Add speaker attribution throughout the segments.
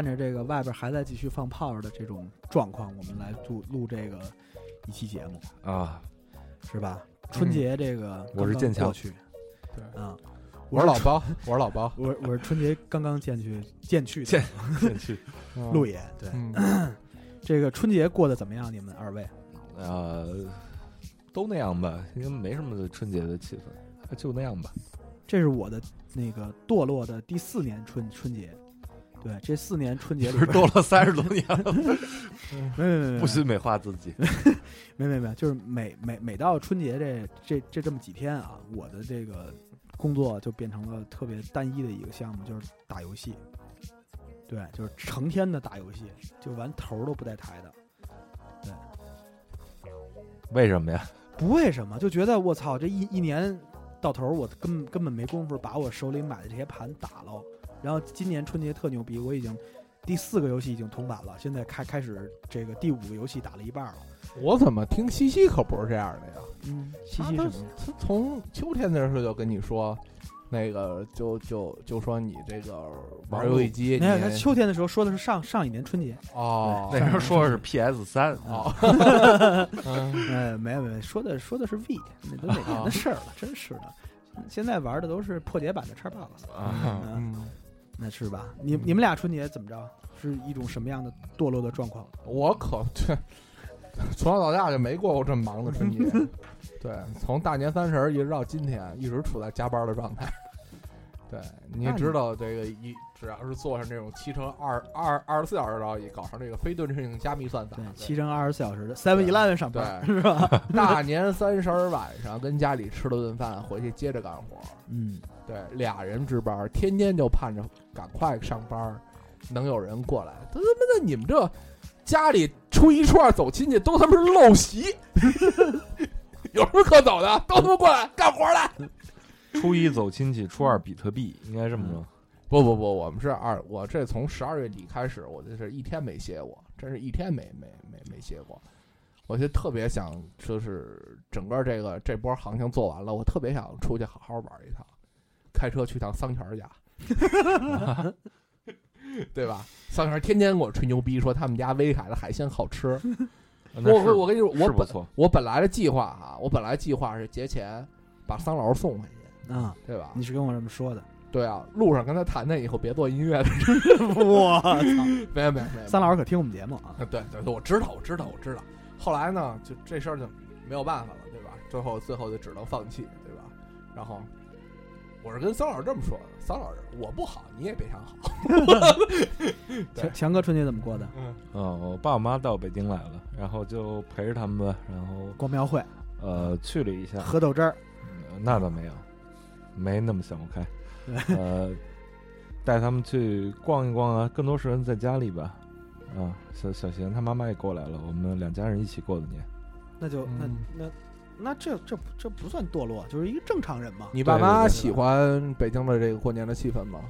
Speaker 1: 伴着这个外边还在继续放炮的这种状况，我们来录录这个一期节目，
Speaker 2: 啊，
Speaker 1: 是吧？春节这个
Speaker 2: 我是
Speaker 1: 刚刚
Speaker 2: 建强
Speaker 1: 过去，
Speaker 3: 对
Speaker 1: 啊，
Speaker 3: 我是老包，我是老包，
Speaker 1: 我我是春节刚刚见去见去的
Speaker 2: 见先去，
Speaker 1: 路野，对，
Speaker 3: 嗯，
Speaker 1: 这个春节过得怎么样？你们二位？
Speaker 2: 呃，都那样吧，因为没什么春节的气氛，就那样吧。
Speaker 1: 这是我的那个堕落的第四年春春节，对，这四年春节里边
Speaker 2: 不是多了三十多年了
Speaker 1: 没没没没
Speaker 2: 不许美化自己。
Speaker 1: 没没没，就是每每每到春节这这这这么几天啊，我的这个工作就变成了特别单一的一个项目，就是打游戏。对，就是成天的打游戏，就玩头儿都不带抬的。
Speaker 2: 对为什么呀？
Speaker 1: 不为什么，就觉得我操，这一一年到头儿，我根本根本没工夫把我手里买的这些盘打了。然后今年春节特牛逼，我已经第四个游戏已经通版了，现在开开始这个第五个游戏打了一半了。
Speaker 3: 我怎么听西西可不是这样的呀？
Speaker 1: 嗯，西西
Speaker 3: 他
Speaker 1: 什么？
Speaker 3: 他从秋天的时候就跟你说，那个就就就说你这个玩游戏机，
Speaker 1: 没有，他秋天的时候说的是上上一年春节。
Speaker 3: 哦，
Speaker 2: 那时候说的是 PS 三
Speaker 3: 哦，嗯
Speaker 1: 呃，没有没有，说的说的是 V，那都哪年的事儿了，真是的。现在玩的都是破解版的 Xbox，
Speaker 2: 啊，
Speaker 3: 嗯，
Speaker 1: 那是吧？你你们俩春节怎么着？是一种什么样的堕落的状况？
Speaker 3: 我可对从小到大就没过过这么忙的春节，对，从大年三十一直到今天，一直处在加班的状态。对，你知道这个一只要是坐上这种七乘二二二十四小时交易，搞上这个非对称性加密算法
Speaker 1: 七乘二十四小时的 Seven Eleven 上班
Speaker 3: 对
Speaker 1: 是吧？
Speaker 3: 大年三十儿晚上跟家里吃了顿饭，回去接着干活。
Speaker 1: 嗯，
Speaker 3: 对，俩人值班，天天就盼着赶快上班，能有人过来。他他妈的，你们这家里初一初二走亲戚都他妈是陋习，有什么可走的？都他妈过来干活来！
Speaker 2: 初一走亲戚，初二比特币，应该这么说。
Speaker 3: 不不不，我们是二，我这从十二月底开始，我这是一天没歇过，真是一天没没没没歇过。我就特别想，就是整个这个这波行情做完了，我特别想出去好好玩一趟，开车去趟桑泉儿家，对吧？桑泉天天给我吹牛逼，说他们家威海的海鲜好吃。
Speaker 2: 那是
Speaker 3: 我我跟你说，我本我本来的计划啊，我本来计划是节前把桑老师送回去，
Speaker 1: 啊，
Speaker 3: 对吧？
Speaker 1: 你是跟我这么说的。
Speaker 3: 对啊，路上跟他谈谈以后别做音乐的，
Speaker 1: 我操，
Speaker 3: 没有没有没有，
Speaker 1: 三老师可听我们节目啊？
Speaker 3: 啊，对对对，我知道，我知道，我知道。后来呢，就这事儿就没有办法了，对吧？最后最后就只能放弃，对吧？然后我是跟桑老师这么说的：桑老师，我不好，你也别想好。
Speaker 1: 强强哥春节怎么过的？
Speaker 3: 嗯，
Speaker 2: 嗯，我爸我妈到北京来了，然后就陪着他们吧，然后
Speaker 1: 逛庙会，
Speaker 2: 呃去了一下，
Speaker 1: 喝豆汁儿，
Speaker 2: 嗯那倒没有，没那么想不开。呃，带他们去逛一逛啊，更多时间在家里吧。啊，小小贤他妈妈也过来了，我们两家人一起过的年。
Speaker 1: 那就那
Speaker 3: 嗯
Speaker 1: 那那这这这不算堕落，就是一个正常人嘛。
Speaker 3: 你爸妈喜欢北京的这个过年的气氛吗？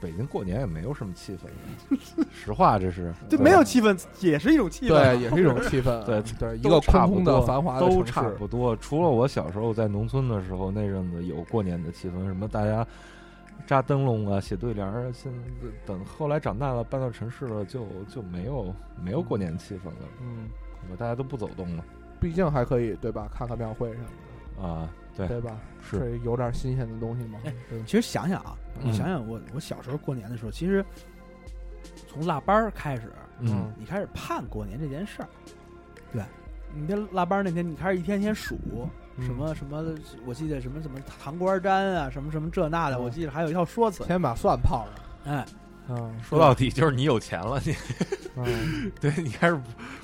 Speaker 2: 北京过年也没有什么气氛，实话这是
Speaker 1: 就没有气氛，也是一种气氛。
Speaker 3: 对，也是一种气氛。
Speaker 2: 对
Speaker 3: 对，一个
Speaker 2: 差不多
Speaker 3: 空空的繁华的
Speaker 2: 都差不多。除了我小时候在农村的时候，那阵子有过年的气氛，什么大家扎灯笼啊、写对联儿啊。现在等后来长大了，搬到城市了，就就没有没有过年气氛了，
Speaker 3: 嗯，
Speaker 2: 大家都不走动了
Speaker 3: 毕竟还可以对吧？看看庙会什么的，
Speaker 2: 啊。对，
Speaker 3: 对吧？
Speaker 2: 是
Speaker 3: 有点新鲜的东西嘛。
Speaker 1: 其实想想啊，你
Speaker 2: 嗯
Speaker 1: 想想我我小时候过年的时候，其实从腊八儿开始，
Speaker 2: 嗯，
Speaker 1: 你开始盼过年这件事儿。对，你这腊八儿那天，你开始一天天数
Speaker 3: 嗯
Speaker 1: 什么什么，我记得什么什么糖瓜粘啊，什么什么这那的，
Speaker 3: 嗯
Speaker 1: 我记得还有一套说辞。
Speaker 3: 先把蒜泡上。
Speaker 1: 哎，
Speaker 3: 嗯，
Speaker 2: 说到底就是你有钱了，你
Speaker 3: 嗯，
Speaker 2: 对你还是不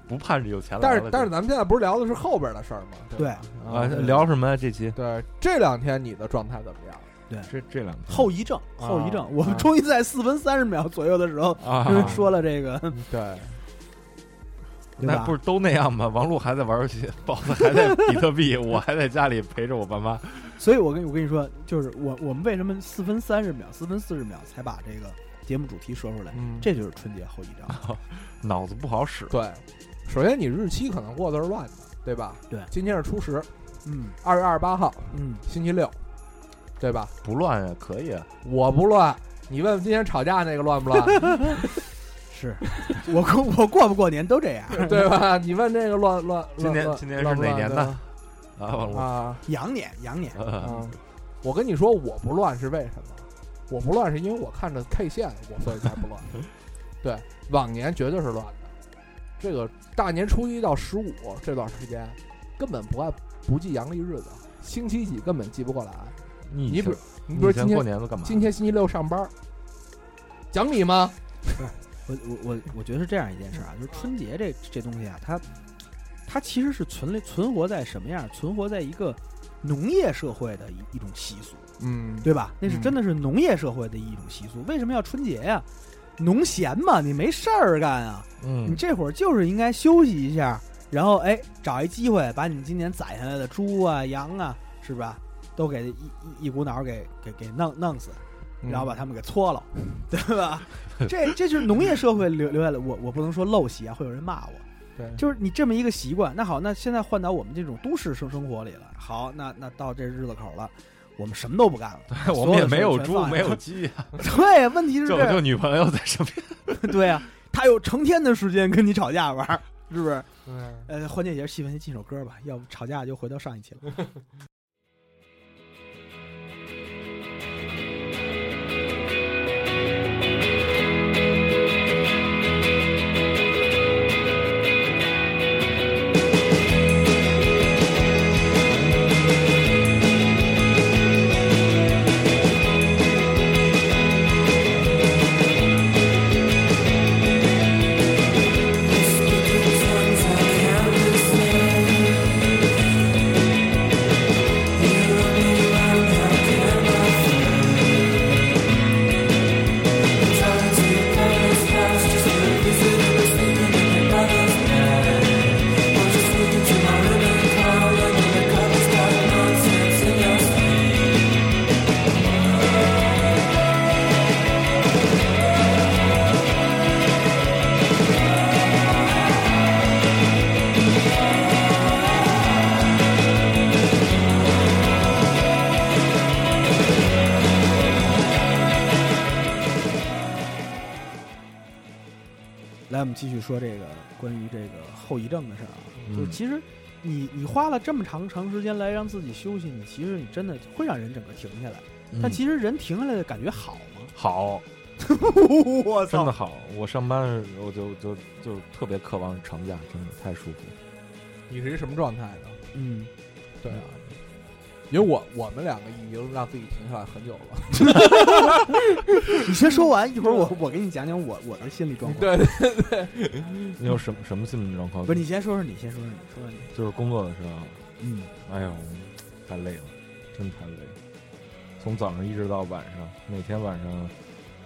Speaker 2: 不盼着有钱了。
Speaker 3: 但是但是咱们现在不是聊的是后边的事儿吗？
Speaker 1: 对
Speaker 3: 吧
Speaker 2: 啊，聊什么呀？这期
Speaker 3: 对，这两天你的状态怎么样？
Speaker 2: 对这这两天
Speaker 1: 后遗症，
Speaker 3: 啊
Speaker 1: 后遗症。我们
Speaker 3: 啊
Speaker 1: 终于在四分三十秒左右的时候
Speaker 2: 啊，
Speaker 1: 说了这个，
Speaker 3: 对，
Speaker 1: 对
Speaker 2: 那不是都那样吗？王璐还在玩游戏，宝子还在比特币，我还在家里陪着我爸妈。
Speaker 1: 所以我跟我跟你说，就是我我们为什么四分三十秒、四分四十秒才把这个节目主题说出来？
Speaker 3: 嗯，
Speaker 1: 这就是春节后遗症。
Speaker 2: 脑子不好使，
Speaker 3: 对。首先，你日期可能过的是乱的，对吧？
Speaker 1: 对
Speaker 3: 今天是初十，
Speaker 1: 嗯
Speaker 3: 二月二十八号，
Speaker 1: 嗯，
Speaker 3: 星期六，对吧？
Speaker 2: 不乱呀，可以啊。
Speaker 3: 我不乱，你问问今天吵架那个乱不乱，
Speaker 1: 是 我过我过不过年都这样。
Speaker 3: 对吧？你问这个乱乱，
Speaker 2: 今年
Speaker 3: 乱
Speaker 2: 今年是
Speaker 3: 乱不乱对
Speaker 2: 哪年的
Speaker 3: 吧
Speaker 2: 啊，
Speaker 3: 啊
Speaker 1: 羊年羊年，
Speaker 2: 呃
Speaker 3: 嗯，我跟你说，我不乱是为什么？我不乱是因为我看着 K 线，我所以才不乱。对，往年绝对是乱的。这个大年初一到十五这段时间，根本不按不记阳历日子，星期几根本记不过来。
Speaker 2: 你
Speaker 3: 你比如你
Speaker 2: 你以前
Speaker 3: 比如今天
Speaker 2: 过年都干嘛？
Speaker 3: 今天星期六上班，讲理吗？
Speaker 1: 我我我我觉得是这样一件事啊，就是春节这这东西啊，它它其实是存存活在什么样？存活在一个农业社会的一一种习俗，
Speaker 3: 嗯，
Speaker 1: 对吧？那是
Speaker 3: 嗯
Speaker 1: 真的是农业社会的一种习俗。为什么要春节呀？农闲嘛，你没事儿干啊，嗯你
Speaker 2: 嗯，
Speaker 1: 这会儿就是应该休息一下，然后哎，找一机会把你们今年宰下来的猪啊、羊啊，是吧，都给一一一股脑儿给给给弄弄死，
Speaker 3: 嗯
Speaker 1: 然后把他们给搓了，对吧？这这就是农业社会留留下来，我我不能说陋习啊，会有人骂我。
Speaker 3: 对，
Speaker 1: 就是你这么一个习惯，那好，那现在换到我们这种都市生生活里了。好，那那到这日子口了，我们什么都不干了。
Speaker 2: 对我们也没有猪，没有鸡啊，
Speaker 1: 对，问题是
Speaker 2: 这
Speaker 1: 这
Speaker 2: 不就女朋友在身边？
Speaker 1: 对啊，他有成天的时间跟你吵架玩，是不是？
Speaker 3: 嗯
Speaker 1: 呃，缓解一下气氛，先进首歌吧，要不吵架就回到上一期了。后遗症的事儿啊。就是
Speaker 2: 嗯
Speaker 1: 其实你你花了这么长长时间来让自己休息，你其实你真的会让人整个停下来。但其实人停下来的感觉好吗？
Speaker 2: 好，
Speaker 1: 我
Speaker 2: 真的好。我上班的时候就就就特别渴望长假，真的太舒服了。
Speaker 3: 你是一什么状态呢？
Speaker 1: 嗯，
Speaker 3: 对啊，因为我我们两个已经让自己停下来很久了。
Speaker 1: 你先说完，一会儿我我给你讲讲我我的心理状况。，
Speaker 3: 对对对，
Speaker 2: 你有什么什么心理状况？
Speaker 1: 不是你先说说你，先说说你，说说你。
Speaker 2: 就是工作的时候，
Speaker 1: 嗯，
Speaker 2: 哎呦，太累了，真太累了。从早上一直到晚上，每天晚上，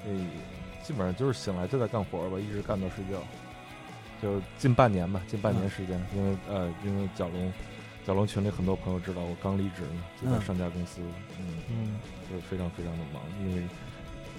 Speaker 2: 哎，基本上就是醒来就在干活吧，一直干到睡觉，就近半年吧，近半年时间。因为呃，因为角龙，角龙群里很多朋友知道我刚离职呢，就在
Speaker 1: 嗯。
Speaker 2: 上家公司，嗯，
Speaker 3: 嗯，
Speaker 2: 就非常非常的忙，因为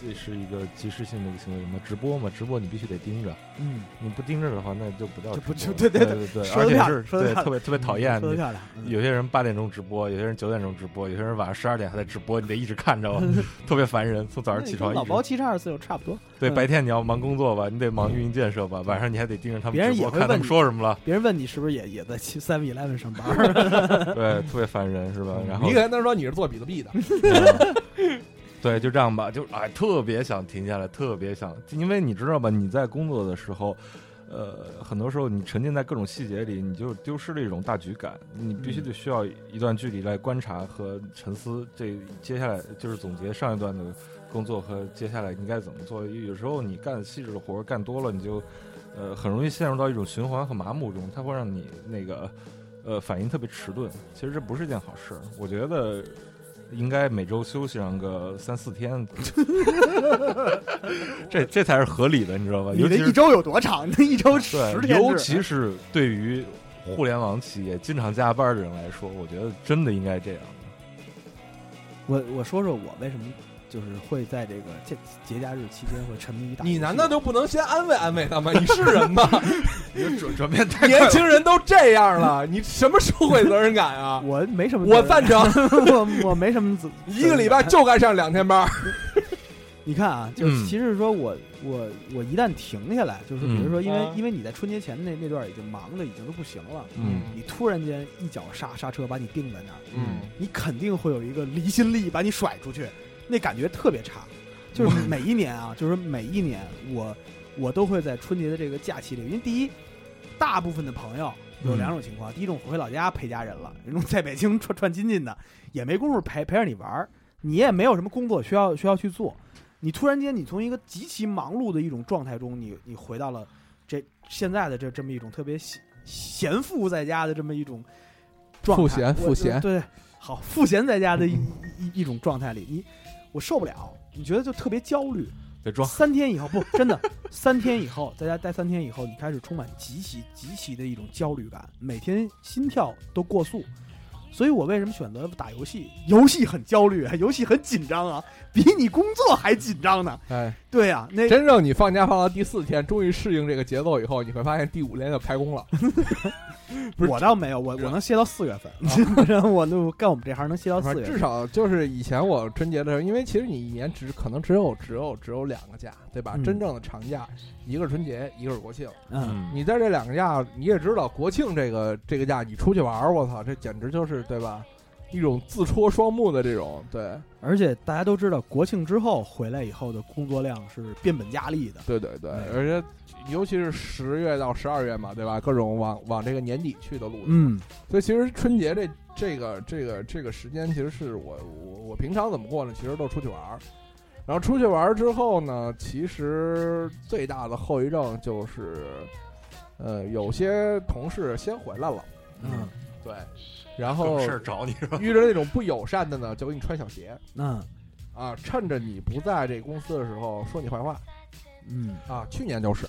Speaker 2: 这是一个及时性的一个行为什么，直播嘛，直播你必须得盯着，
Speaker 1: 嗯，
Speaker 2: 你不盯着的话，那就不叫
Speaker 1: 就不
Speaker 2: 直播
Speaker 1: 就对对
Speaker 2: 对对对，
Speaker 1: 说得漂
Speaker 2: 而且是对
Speaker 1: 亮说得漂亮
Speaker 2: 特别特别讨厌你
Speaker 1: 说的漂亮。嗯
Speaker 2: 有些人八点钟直播，有些人九点钟直播，有些人晚上十二点还在直播，你得一直看着，特别烦人。从早上起床
Speaker 1: 老包七十二岁就差不多。
Speaker 2: 对，
Speaker 1: 嗯
Speaker 2: 白天你要忙工作吧，你得忙运营建设吧，晚上你还得盯着他
Speaker 1: 别
Speaker 2: 们直播，看他们说什么了。
Speaker 1: 别人问你是不是也也在 Seven Eleven 上班？
Speaker 2: 对，特别烦人是吧？然后
Speaker 3: 你跟他说你是做比特币的，
Speaker 2: 嗯对，就这样吧，就哎，特别想停下来，特别想，因为你知道吧，你在工作的时候。呃，很多时候你沉浸在各种细节里，你就丢失了一种大局感。你必须得需要一段距离来观察和沉思。这接下来就是总结上一段的工作和接下来应该怎么做。有时候你干细致的活儿干多了，你就呃很容易陷入到一种循环和麻木中，它会让你那个呃反应特别迟钝。其实这不是件好事，我觉得。应该每周休息上个三四天，这这才是合理的，你知道吧？
Speaker 1: 你
Speaker 2: 尤其是
Speaker 1: 这一周有多长？那一周十，天，
Speaker 2: 尤其是对于互联网企业经常加班的人来说，我觉得真的应该这样。
Speaker 1: 我我说说我为什么就是会在这个节节假日期间会沉迷于打。
Speaker 3: 你难道就不能先安慰安慰他吗？你是人吗？
Speaker 2: 你转转变太快
Speaker 3: 年轻人都这样了，你什么社会责任感啊？
Speaker 1: 我没什么，
Speaker 3: 我赞成，
Speaker 1: 我我没什么责，
Speaker 3: 一个礼拜就该上两天班。
Speaker 1: 你看啊，就其实说我我我一旦停下来，就是比如说，因为、
Speaker 3: 啊
Speaker 1: 因为你在春节前那那段已经忙的已经都不行了，
Speaker 2: 嗯
Speaker 1: 你突然间一脚刹刹车把你定在那儿，
Speaker 3: 嗯
Speaker 1: 你肯定会有一个离心力把你甩出去，那感觉特别差。就是每一年啊，就是每一年我我都会在春节的这个假期里，因为第一，大部分的朋友有两种情况，第一种回老家陪家人了，一种在北京串串亲戚的，也没工夫陪陪着你玩儿，你也没有什么工作需要需要去做，你突然间你从一个极其忙碌的一种状态中，你你回到了这现在的这这么一种特别闲闲赋在家的这么一种状态，
Speaker 3: 赋闲
Speaker 1: 我
Speaker 3: 赋闲。
Speaker 1: 对，好赋闲在家的一一一一种状态里，你我受不了，你觉得就特别焦虑。
Speaker 2: 别装，
Speaker 1: 三天以后不真的，三天以后在家待三天以后，你开始充满极其极其的一种焦虑感，每天心跳都过速。所以我为什么选择打游戏？游戏很焦虑啊，游戏很紧张啊，比你工作还紧张呢。
Speaker 3: 哎，
Speaker 1: 对呀、那
Speaker 3: 真正你放假放到第四天，终于适应这个节奏以后，你会发现第五天就开工了。不是
Speaker 1: 我倒没有，我我能歇到四月份，我那干我们这行能歇到四月份，
Speaker 3: 至少就是以前我春节的时候，因为其实你一年只可能只有只有只有两个假，对吧？
Speaker 1: 嗯
Speaker 3: 真正的长假，一个是春节，一个是国庆。
Speaker 1: 嗯，
Speaker 3: 你在这两个假，你也知道，国庆这个这个假，你出去玩儿，我操，这简直就是对吧？一种自戳双目的这种，对
Speaker 1: 而且大家都知道，国庆之后回来以后的工作量是变本加厉的。
Speaker 3: 对对对，
Speaker 1: 嗯
Speaker 3: 而且尤其是十月到十二月嘛，对吧？各种往往这个年底去的路子，
Speaker 1: 嗯，
Speaker 3: 所以其实春节这这个这个这个时间，其实是我我我平常怎么过呢？其实都出去玩儿，然后出去玩之后呢，其实最大的后遗症就是，呃，有些同事先回来了，
Speaker 1: 嗯。
Speaker 3: 对，然后
Speaker 2: 事儿找你是吧？
Speaker 3: 遇着那种不友善的呢，就给你穿小鞋。
Speaker 1: 嗯。
Speaker 3: 啊，趁着你不在这公司的时候说你坏话。
Speaker 1: 嗯，
Speaker 3: 啊。去年就是。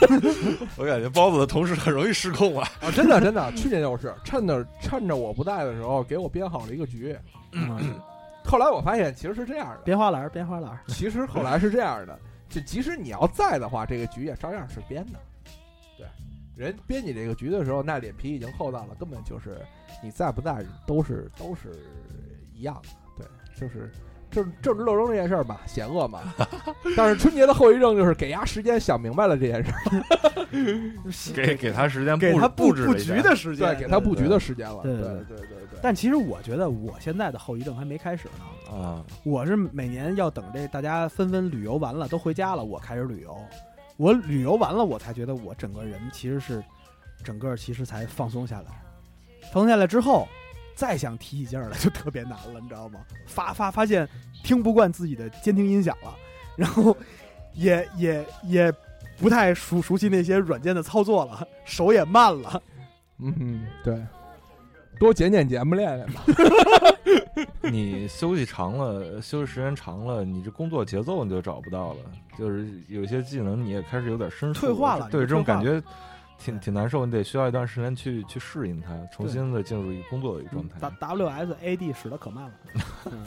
Speaker 2: 我感觉包子的同事很容易失控啊。
Speaker 3: 啊，真的真的，去年就是。趁着趁着我不在的时候，给我编好了一个局。
Speaker 1: 嗯
Speaker 3: 后来我发现其实是这样的，
Speaker 1: 编花篮儿，编花篮儿。
Speaker 3: 其实后来是这样的，就即使你要在的话，这个局也照样是编的。对，人编你这个局的时候，那脸皮已经厚到了，根本就是你在不在都是都是一样的。对，就是政政治斗争这件事儿吧，险恶嘛。但是春节的后遗症就是给伢时间想明白了这件事儿，
Speaker 2: 给给他时间布
Speaker 1: 给他布布局的时间，
Speaker 3: 对，给他布局的时间了。对
Speaker 1: 对对
Speaker 3: 对对对。
Speaker 1: 但其实我觉得我现在的后遗症还没开始呢。
Speaker 2: 啊，
Speaker 1: 我是每年要等这大家纷纷旅游完了都回家了，我开始旅游。我旅游完了，我才觉得我整个人其实是整个其实才放松下来。放松下来之后，再想提起劲儿来就特别难了，你知道吗？发发发现听不惯自己的监听音响了，然后也也也不太熟熟悉那些软件的操作了，手也慢了。
Speaker 3: 嗯哼，对，多剪剪节目练练吧。
Speaker 2: 你休息长了，休息时间长了，你这工作节奏你就找不到了，就是有些技能你也开始有点生疏
Speaker 1: 退化了
Speaker 2: 对这种感觉挺挺难受，你得需要一段时间去去适应它，重新的进入一个工作的一个状态。
Speaker 1: W S A D 使得可慢了。嗯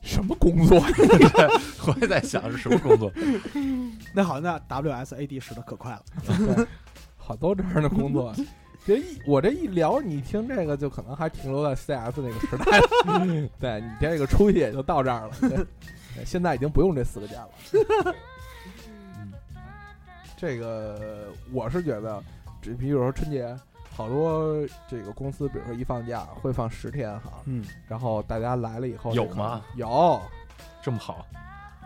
Speaker 3: 什么工作？
Speaker 2: 我也在想是什么工作，
Speaker 1: 那好，那 W S A D 使得可快了。
Speaker 3: 好多这样的工作。这一我这一聊，你听这个就可能还停留在 CS 那个时代了。对你这个出息也就到这儿了。现在已经不用这四个键了。嗯，这个我是觉得，这比如说春节，好多这个公司，比如说一放假会放十天哈，
Speaker 1: 嗯，
Speaker 3: 然后大家来了以后，
Speaker 2: 有吗？
Speaker 3: 有，
Speaker 2: 这么好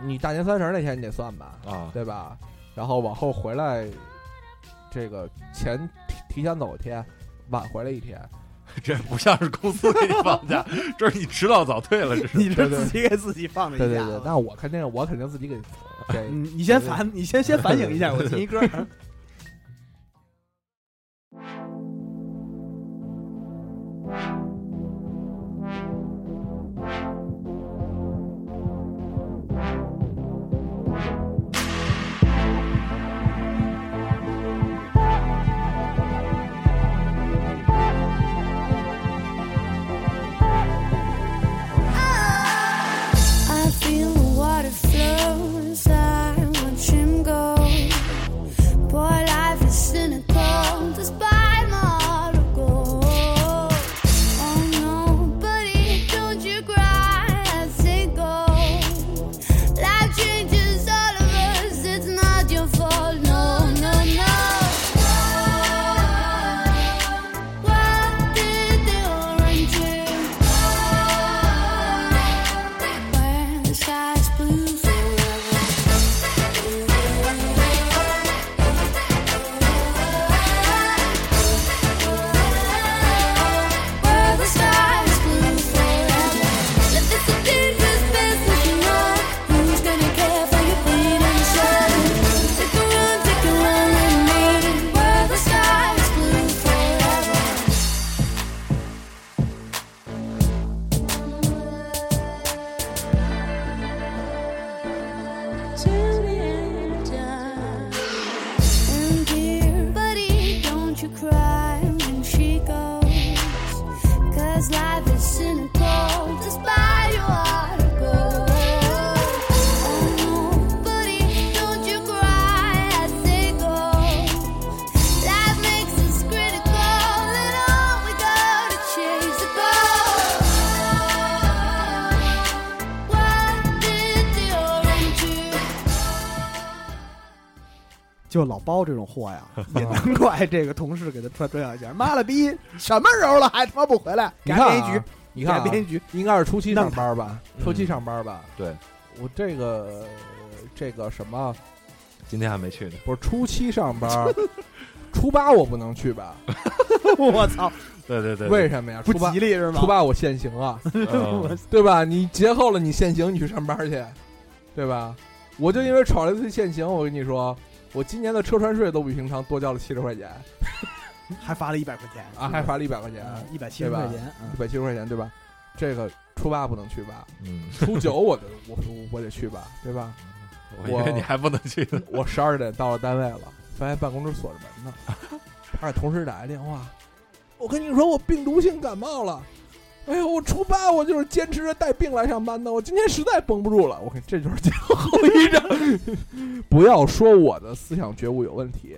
Speaker 3: 你大年三十那天你得算吧，
Speaker 2: 啊？
Speaker 3: 对吧？然后往后回来，这个前提提前走一天，晚回来一天，
Speaker 2: 这不像是公司给你放假，这是你迟到早退了，这是。
Speaker 4: 你是
Speaker 3: 对对
Speaker 4: 自己给自己放的假
Speaker 3: 对对对，那我肯定我肯定自己给 这
Speaker 4: 嗯，你先反，你先先反省一下，我听一歌。这种货呀，也难怪这个同事给他穿穿小鞋。妈了逼，什么时候了还他妈不回来？
Speaker 3: 你看
Speaker 4: 改编一局
Speaker 3: 啊，，你看啊
Speaker 4: 改编一局，
Speaker 3: 应该是初期上班吧？
Speaker 2: 嗯
Speaker 3: 初期上班吧？
Speaker 2: 对，
Speaker 3: 我这个这个什么
Speaker 2: 今天还没去呢。
Speaker 3: 不是初期上班，初八我不能去吧？
Speaker 4: 我操，
Speaker 2: 对对对，
Speaker 3: 为什么呀？
Speaker 4: 不
Speaker 3: 初八
Speaker 4: 吉利是吗？
Speaker 3: 初八我限行啊，
Speaker 2: 嗯
Speaker 3: 对吧？你节后了，你限行，你去上班去，对吧？我就因为吵了一次限行，我跟你说，我今年的车船税都比平常多交了七十块钱
Speaker 4: 还罚了一百块钱
Speaker 3: 啊，还罚了一百块钱，
Speaker 4: 一百七十块钱。嗯
Speaker 3: 一百七十块钱，对吧？这个初八不能去吧？
Speaker 2: 嗯，
Speaker 3: 初九我得我我得去吧，对吧？
Speaker 2: 我以为你还不能去呢。
Speaker 3: 我十二点到了单位了，发现办公室锁着门呢，他给同事打来电话，我跟你说我病毒性感冒了，哎呦，我初八我就是坚持着带病来上班的，我今天实在绷不住了，我看这就是最后一张。不要说我的思想觉悟有问题，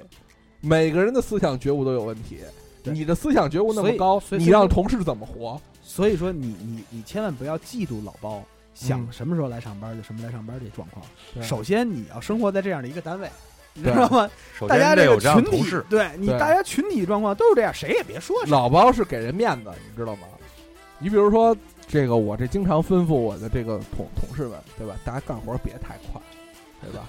Speaker 3: 每个人的思想觉悟都有问题。你的思想觉悟那么高，你让同事怎么活？
Speaker 4: 所以说你你你千万不要嫉妒老包，想
Speaker 3: 嗯
Speaker 4: 什么时候来上班就什么来上班这状况。
Speaker 3: 对
Speaker 4: 首先你要生活在这样的一个单位，你知道吗？
Speaker 2: 首
Speaker 4: 大家这个
Speaker 2: 先得有这样
Speaker 4: 群体
Speaker 2: 的同事，，
Speaker 4: 对你大家群体状况都是这样，谁也别说。
Speaker 3: 老包是给人面子，你知道吗？你比如说，这个我这经常吩咐我的这个同同事们，对吧？大家干活别太快，对吧？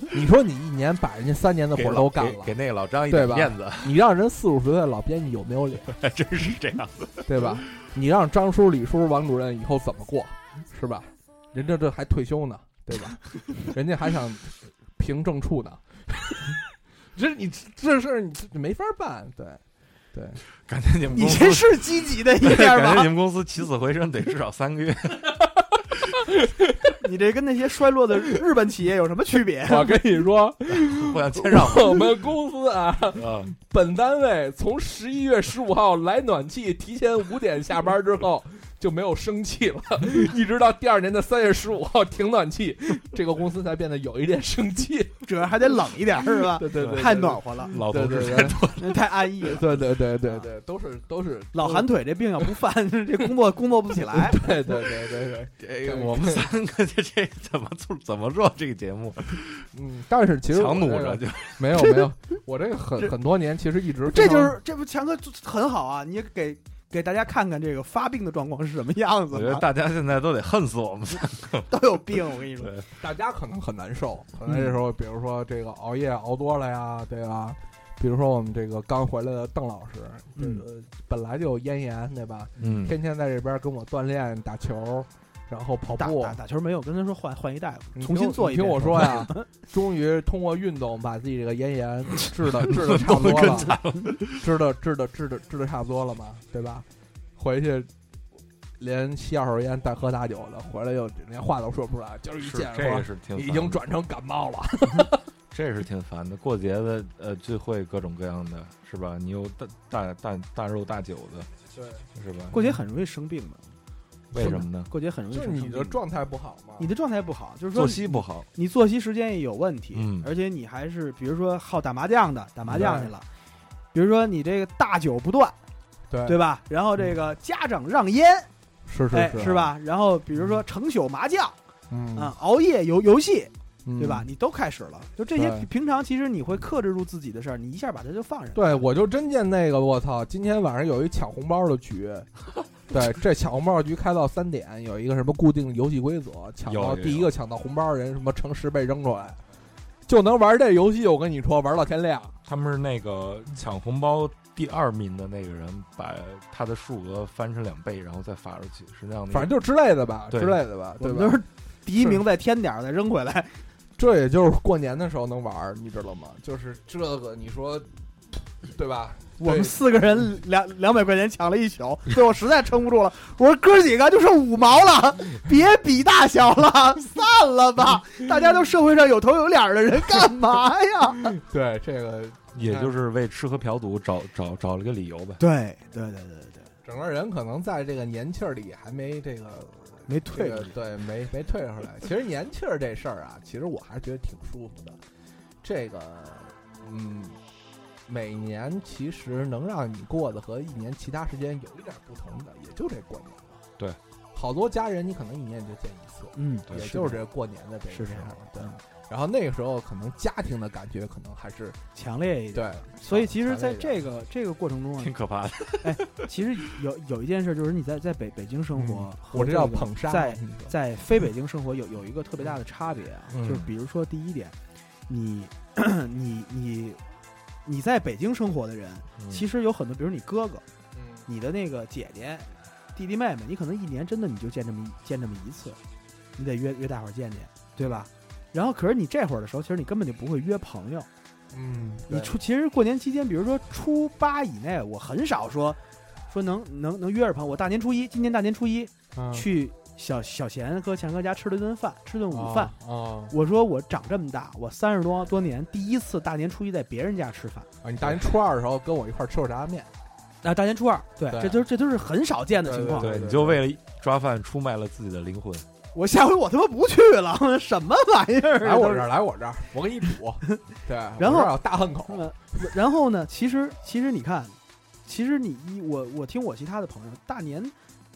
Speaker 3: 你说你一年把人家三年的活都干了
Speaker 2: 给给，那个老张一
Speaker 3: 对
Speaker 2: 面子，
Speaker 3: 你让人四五十岁的老编辑有没有脸，
Speaker 2: 真是这样。
Speaker 3: 对吧？你让张叔、李叔、王主任以后怎么过，是吧？人家这还退休呢，对吧？人家还想评正处呢，这你这事儿你这没法办，对对。
Speaker 2: 感觉你们
Speaker 4: 你
Speaker 2: 公司
Speaker 4: 这是积极的一面
Speaker 2: 感觉你？们公司起死回生得至少三个月。
Speaker 4: 你这跟那些衰落的日本企业有什么区别？
Speaker 3: 我跟你说，
Speaker 2: 我想介绍
Speaker 3: 我们公司啊，
Speaker 2: 啊，
Speaker 3: 本单位从十一月十五号来暖气，提前五点下班之后就没有生气了，一直到第二年的三月十五号停暖气，这个公司才变得有一点生气。
Speaker 4: 主要还得冷一点是吧？
Speaker 3: 对对对，
Speaker 4: 太暖和了，
Speaker 2: 老同
Speaker 3: 对对对
Speaker 2: 太
Speaker 4: 太安逸了。
Speaker 3: 对对对对对，都是都是
Speaker 4: 老寒腿这病要不犯，这工作工作不起来。
Speaker 3: 对对对对对，
Speaker 2: 这个我们三个这这怎么做怎么做这个节目？
Speaker 3: 嗯，但是其实
Speaker 2: 强弩着就
Speaker 3: 没有没有，我这个很很多年其实一直
Speaker 4: 这就是这不强哥很好啊！你给给大家看看这个发病的状况是什么样子
Speaker 2: 我觉得，大家现在都得恨死我们。
Speaker 4: 都有病。我跟你说，
Speaker 3: 大家可能很难受，可能这时候比如说这个熬夜熬多了呀，对吧？比如说我们这个刚回来的邓老师，这
Speaker 1: 嗯
Speaker 3: 个本来就有咽炎，对吧？
Speaker 2: 嗯，
Speaker 3: 天天在这边跟我锻炼、打球，然后跑步
Speaker 1: 打打。打球没有，跟他说换换一大夫，重新做一
Speaker 3: 听我
Speaker 1: 遍。
Speaker 3: 听我说呀，终于通过运动把自己这个咽炎治的 治的差不多了，治的治的治的治的差不多了嘛，对吧？回去连吸二手烟、带喝大酒的，回来又连话都说不出来，就是一
Speaker 2: 是
Speaker 3: 见
Speaker 2: 这
Speaker 3: 说
Speaker 2: 是挺
Speaker 3: 已
Speaker 2: 烦的
Speaker 3: 经转成感冒了。
Speaker 2: 这是挺烦的。过节的呃聚会各种各样的，是吧？你又大大大大肉大酒的，
Speaker 3: 对，
Speaker 2: 是吧？
Speaker 1: 过节很容易生病的，
Speaker 2: 为什么呢？
Speaker 1: 过节很容易
Speaker 3: 就是你的状态不好嘛。
Speaker 1: 你的状态不好，就是说
Speaker 2: 作息不好，
Speaker 1: 你作息时间也有问题，
Speaker 2: 嗯
Speaker 1: 而且你还是比如说好打麻将的，打麻将去了，比如说你这个大酒不断，
Speaker 3: 对
Speaker 1: 对吧？然后这个家长让烟，
Speaker 3: 是是
Speaker 1: 哎，
Speaker 3: 是，
Speaker 1: 吧？然后比如说成宿麻将
Speaker 3: 嗯
Speaker 1: 啊，熬夜游游戏，
Speaker 3: 嗯
Speaker 1: 对吧？你都开始了，就这些平常其实你会克制住自己的事儿，你一下把它就放下。
Speaker 3: 对，我就真见那个，我操！今天晚上有一抢红包的局，对，这抢红包局开到三点，有一个什么固定游戏规则，抢到第一个抢到红包人，什么乘十倍扔出来，就能玩这游戏。我跟你说，玩到天亮。
Speaker 2: 他们是那个抢红包第二名的那个人，把他的数额翻成两倍，然后再发出去，是那样的。
Speaker 3: 反正就之类的吧，之类的吧，对吧？
Speaker 1: 就是第一名再添点儿再扔回来，
Speaker 3: 这也就是过年的时候能玩，你知道吗？就是这个，你说，对吧？
Speaker 1: 我们四个人两两百块钱抢了一宿，最后实在撑不住了，我说哥几个就剩五毛了，别比大小了，散了吧，大家都社会上有头有脸的人，干嘛呀？
Speaker 3: 对这个
Speaker 2: 也就是为吃喝嫖赌找找找了个理由呗。
Speaker 1: 对对对对对，
Speaker 3: 整个人可能在这个年气儿里还没这个
Speaker 1: 没
Speaker 3: 这个
Speaker 1: 退。
Speaker 3: 对，没没退出来。其实年气儿这事儿啊，其实我还是觉得挺舒服的。这个，嗯，每年其实能让你过的和一年其他时间有一点不同的，也就这过年了。
Speaker 2: 对，
Speaker 3: 好多家人你可能一年就见一次，
Speaker 1: 嗯，
Speaker 2: 对
Speaker 3: 也就是这过年的这个时候。对
Speaker 1: 嗯，
Speaker 3: 然后那个时候可能家庭的感觉可能还是
Speaker 1: 强烈一点。
Speaker 3: 对，
Speaker 1: 所以其实，在这个这个过程中啊
Speaker 2: 挺，可怕的，哎
Speaker 1: 其实有有一件事，就是你在在北北京生活
Speaker 3: 嗯，我这叫捧杀。
Speaker 1: 在在非北京生活有有一个特别大的差别啊，
Speaker 3: 嗯
Speaker 1: 就是比如说第一点，你 你 你你在北京生活的人，其
Speaker 2: 实
Speaker 1: 实有很多，比如你哥哥、
Speaker 3: 嗯
Speaker 1: 你的那个姐姐、弟弟妹妹，你可能一年真的你就见这么见这么一次，你得约约大伙儿见见，对吧？然后可是你这会儿的时候，其实你根本就不会约朋友。
Speaker 3: 嗯，
Speaker 1: 你初其实过年期间，比如说初八以内，我很少说说能能能约着朋友。我大年初一，今年大年初一
Speaker 3: 嗯
Speaker 1: 去小小贤和强哥家吃了顿饭，吃顿午饭。
Speaker 3: 啊
Speaker 1: 我说我长这么大，我三十多多年第一次大年初一在别人家吃饭。
Speaker 3: 啊！你大年初二的时候跟我一块儿吃过炸酱面，
Speaker 1: 啊，大年初二，对，
Speaker 3: 对
Speaker 1: 这都这都是很少见的情况。
Speaker 3: 对
Speaker 2: 对，你就为了抓饭出卖了自己的灵魂。
Speaker 1: 我下回我他妈不去了，什么玩意儿？
Speaker 3: 来我这儿，来我这儿，我给你煮。对，
Speaker 1: 然后
Speaker 3: 大汉口，
Speaker 1: 呃然后呢？其实其实你看，其实你你我我听我其他的朋友，大年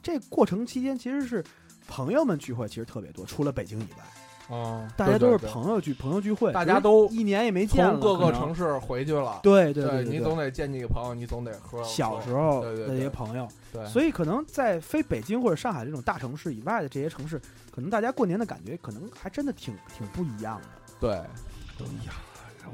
Speaker 1: 这过程期间其实是朋友们聚会，其实特别多，除了北京以外，
Speaker 3: 嗯，
Speaker 1: 大家都是朋友聚朋友聚会，
Speaker 3: 大家都
Speaker 1: 一年也没见了，
Speaker 3: 从各个城市回去了。
Speaker 1: 对对对，
Speaker 3: 你总得见几个朋友，你总得喝。
Speaker 1: 小时候
Speaker 3: 对对
Speaker 1: 的这些朋友，
Speaker 3: 对，
Speaker 1: 所以可能在非北京或者上海这种大城市以外的这些城市，可能大家过年的感觉可能还真的挺挺不一样的。
Speaker 3: 对，
Speaker 2: 都一样。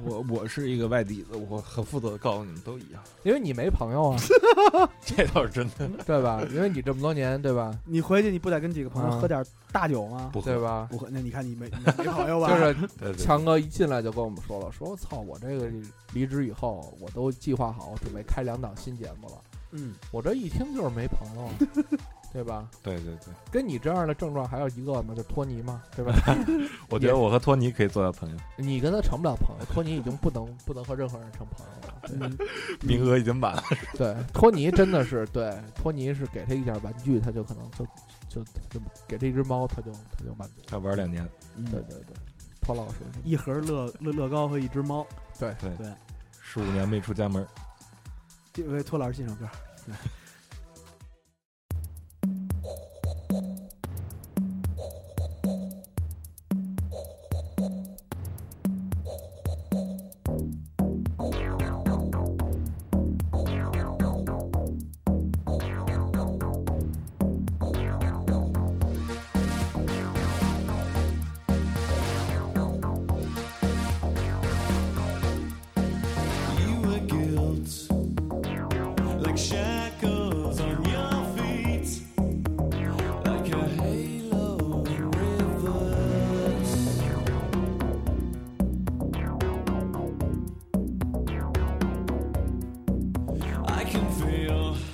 Speaker 2: 我我是一个外地的，我很负责的告诉你们，都一样。
Speaker 3: 因为你没朋友啊，
Speaker 2: 这倒是真的，
Speaker 3: 对吧？因为你这么多年，对吧？
Speaker 1: 你回去你不得跟几个朋友
Speaker 3: 嗯
Speaker 1: 喝点大酒吗？
Speaker 2: 不喝。
Speaker 3: 对吧？
Speaker 1: 不喝，那你看你没你 没朋友吧？
Speaker 3: 就是
Speaker 2: 对对，
Speaker 3: 强哥一进来就跟我们说了，说我操，我这个离职以后，我都计划好准备开两档新节目了。
Speaker 1: 嗯，
Speaker 3: 我这一听就是没朋友，对吧？
Speaker 2: 对对对，
Speaker 3: 跟你这样的症状还有一个嘛，就托尼嘛，对吧？
Speaker 2: 我觉得我和托尼可以做到朋友，
Speaker 3: 你跟他成不了朋友，托尼已经不能 不能和任何人成朋友了。
Speaker 1: 嗯
Speaker 2: 名额已经满了。
Speaker 3: 对，托尼真的是对，托尼是给他一点玩具，他就可能就就就给这只猫，他就他就满足。
Speaker 2: 他玩两年，
Speaker 1: 嗯
Speaker 3: 对对对，托老师
Speaker 1: 一盒乐乐乐高和一只猫。
Speaker 2: 对
Speaker 1: 对对，
Speaker 2: 十五年没出家门。
Speaker 1: 这位托老师进首歌。
Speaker 5: You I can feel.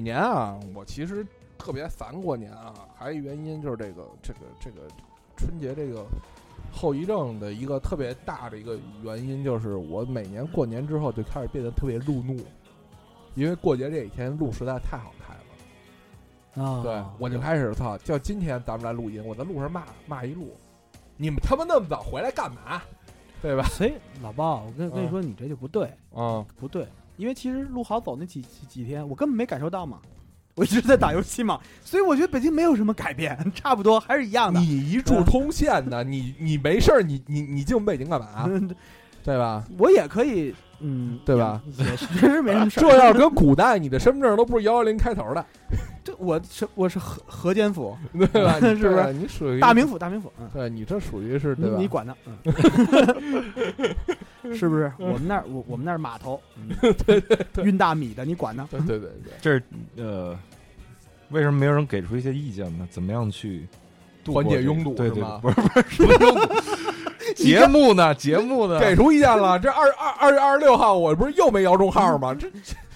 Speaker 3: 每年啊，我其实特别烦过年啊，还有一原因就是这个这个这个春节这个后遗症的一个特别大的一个原因，就是我每年过年之后就开始变得特别路怒，因为过节这几天路实在太好开了。
Speaker 1: 啊，
Speaker 3: 对，我就开始操，叫今天咱们来录音，我在路上骂骂一路，你们他妈那么早回来干嘛？对吧？
Speaker 1: 所以老包，我跟跟你
Speaker 3: 嗯
Speaker 1: 说，你这就不对，
Speaker 3: 嗯，
Speaker 1: 不对，因为其实路好走那几几几天，我根本没感受到嘛，我一直在打游戏嘛，所以我觉得北京没有什么改变，差不多还是一样的。
Speaker 3: 你一住通县的，你你没事儿，你你你进北京干嘛？对吧？
Speaker 1: 我也可以，嗯，
Speaker 3: 对吧？
Speaker 1: 也确实没什么事儿。
Speaker 3: 这要是跟古代，你的身份证都不是幺幺零开头的，
Speaker 1: 这我是我是河河间府，
Speaker 3: 对吧？你
Speaker 1: 是不是
Speaker 3: 你属于
Speaker 1: 大名府，大名府，嗯，
Speaker 3: 对你这属于是对吧？
Speaker 1: 你你管呢？嗯，是不是？我们那儿我我们那儿码头，对对对，运大米的，你管呢？
Speaker 3: 对对对对，
Speaker 2: 这是呃，为什么没有人给出一些意见呢？怎么样去
Speaker 3: 缓解拥堵
Speaker 2: 对对，
Speaker 3: 是吗
Speaker 2: 不是 不是什么拥堵，节目呢？节目呢？
Speaker 3: 给出意见了。这二二二月二十六号，我不是又没摇中号吗？这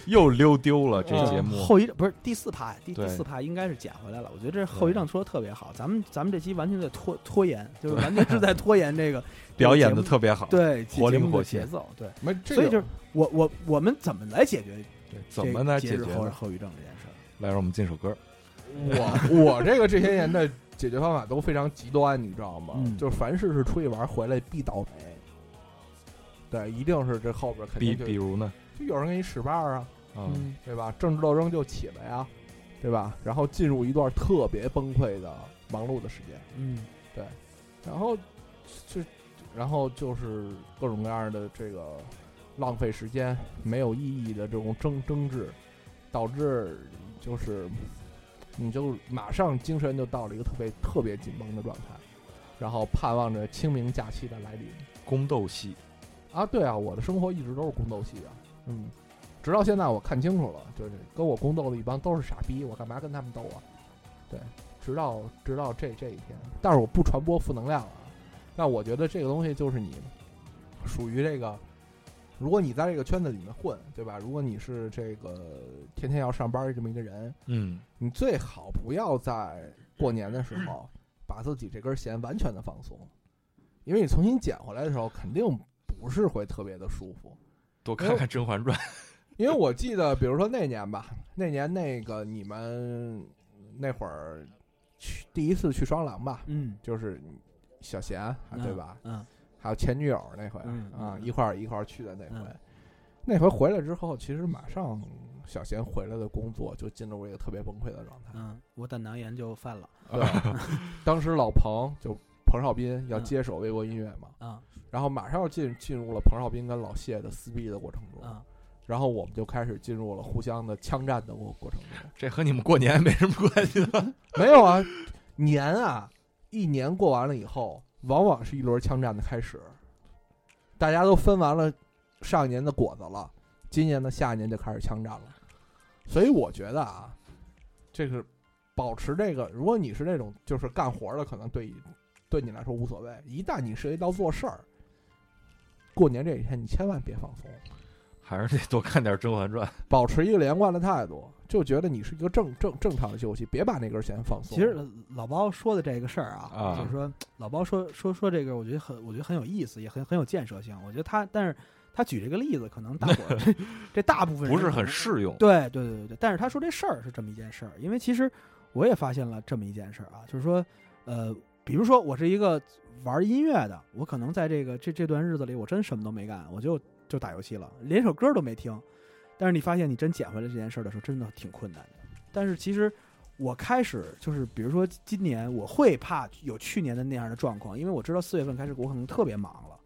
Speaker 2: 又溜丢了这
Speaker 3: 嗯
Speaker 2: 节目。
Speaker 1: 后一不是第四趴，第第四趴应该是捡回来了。我觉得这后遗症说的特别好，咱们咱们这期完全在拖拖延，就是完全是在拖延这个
Speaker 2: 表演的特别好，
Speaker 1: 对
Speaker 2: 活灵活现
Speaker 1: 节奏，对，
Speaker 3: 没这个
Speaker 1: 所以就是我我我们怎么来解决
Speaker 2: 对，怎么来解决？
Speaker 1: 后后遗症这件事儿？
Speaker 2: 来，让我们进首歌。
Speaker 3: 我我这个这些年的解决方法都非常极端，你知道吗？
Speaker 1: 嗯
Speaker 3: 就是凡事是出去玩回来必倒霉。对，一定是这后边肯定就
Speaker 2: 比如呢？
Speaker 3: 就有人给你使绊儿啊，
Speaker 2: 啊，
Speaker 1: 嗯
Speaker 3: 对吧？政治斗争就起来呀，对吧？然后进入一段特别崩溃的忙碌的时间，
Speaker 1: 嗯对
Speaker 3: 然后就然后就是各种各样的这个浪费时间、没有意义的这种争争执，导致就是你就马上精神就到了一个特别特别紧绷的状态，然后盼望着清明假期的来临。
Speaker 2: 宫斗戏，
Speaker 3: 啊，对啊，我的生活一直都是宫斗戏啊，嗯，直到现在我看清楚了，就是跟我宫斗的一帮都是傻逼，我干嘛跟他们斗啊？对，直到直到这这一天，但是我不传播负能量啊。那我觉得这个东西就是你属于这个，如果你在这个圈子里面混，对吧？如果你是这个天天要上班这么一个人，
Speaker 2: 嗯，
Speaker 3: 你最好不要在过年的时候把自己这根弦完全的放松，因为你重新捡回来的时候，肯定不是会特别的舒服。
Speaker 2: 多看看《甄嬛传》。
Speaker 3: 因为我记得，比如说那年吧，那年那个你们那会儿去第一次去双廊吧，
Speaker 1: 嗯，
Speaker 3: 就是小贤，啊对吧？
Speaker 1: 嗯
Speaker 3: 还有前女友那回
Speaker 1: 嗯
Speaker 3: 啊，
Speaker 1: 嗯
Speaker 3: 一块儿一块儿去的那回
Speaker 1: 嗯。
Speaker 3: 那回回来之后，其实马上小贤回来的工作就进入一个特别崩溃的状态。
Speaker 1: 嗯，我胆囊炎就犯了
Speaker 3: 对，当时老彭就彭少斌要
Speaker 1: 嗯
Speaker 3: 接手微博音乐嘛，
Speaker 1: 啊
Speaker 3: 然后马上要进进入了彭少斌跟老谢的撕逼的过程中，
Speaker 1: 啊！
Speaker 3: 然后我们就开始进入了互相的枪战的过过程中。
Speaker 2: 这和你们过年没什么关系的。
Speaker 3: 没有啊，年啊，一年过完了以后，往往是一轮枪战的开始。大家都分完了上一年的果子了，今年的下一年就开始枪战了。所以我觉得啊，这个保持这个，如果你是那种就是干活的，可能对对你来说无所谓。一旦你涉及到做事儿，过年这几天你千万别放松，
Speaker 2: 还是得多看点《甄嬛传》。
Speaker 3: 保持一个连贯的态度，就觉得你是一个正正正常的休息，别把那根弦放松。
Speaker 1: 其实老包说的这个事儿啊，
Speaker 2: 啊
Speaker 1: 就是说老包说说说这个，我觉得很我觉得很有意思，也很很有建设性。我觉得他，但是他举这个例子，可能大伙儿这 这大部分人
Speaker 2: 不是很适用。
Speaker 1: 对对对对对，但是他说这事儿是这么一件事儿，因为其实我也发现了这么一件事儿啊，就是说，呃，比如说我是一个玩音乐的，我可能在这个这这段日子里，我真什么都没干，我就就打游戏了，连首歌都没听。但是你发现你真捡回来这件事儿的时候，真的挺困难的。但是其实我开始就是，比如说今年我会怕有去年的那样的状况，因为我知道四月份开始我可能特别忙了，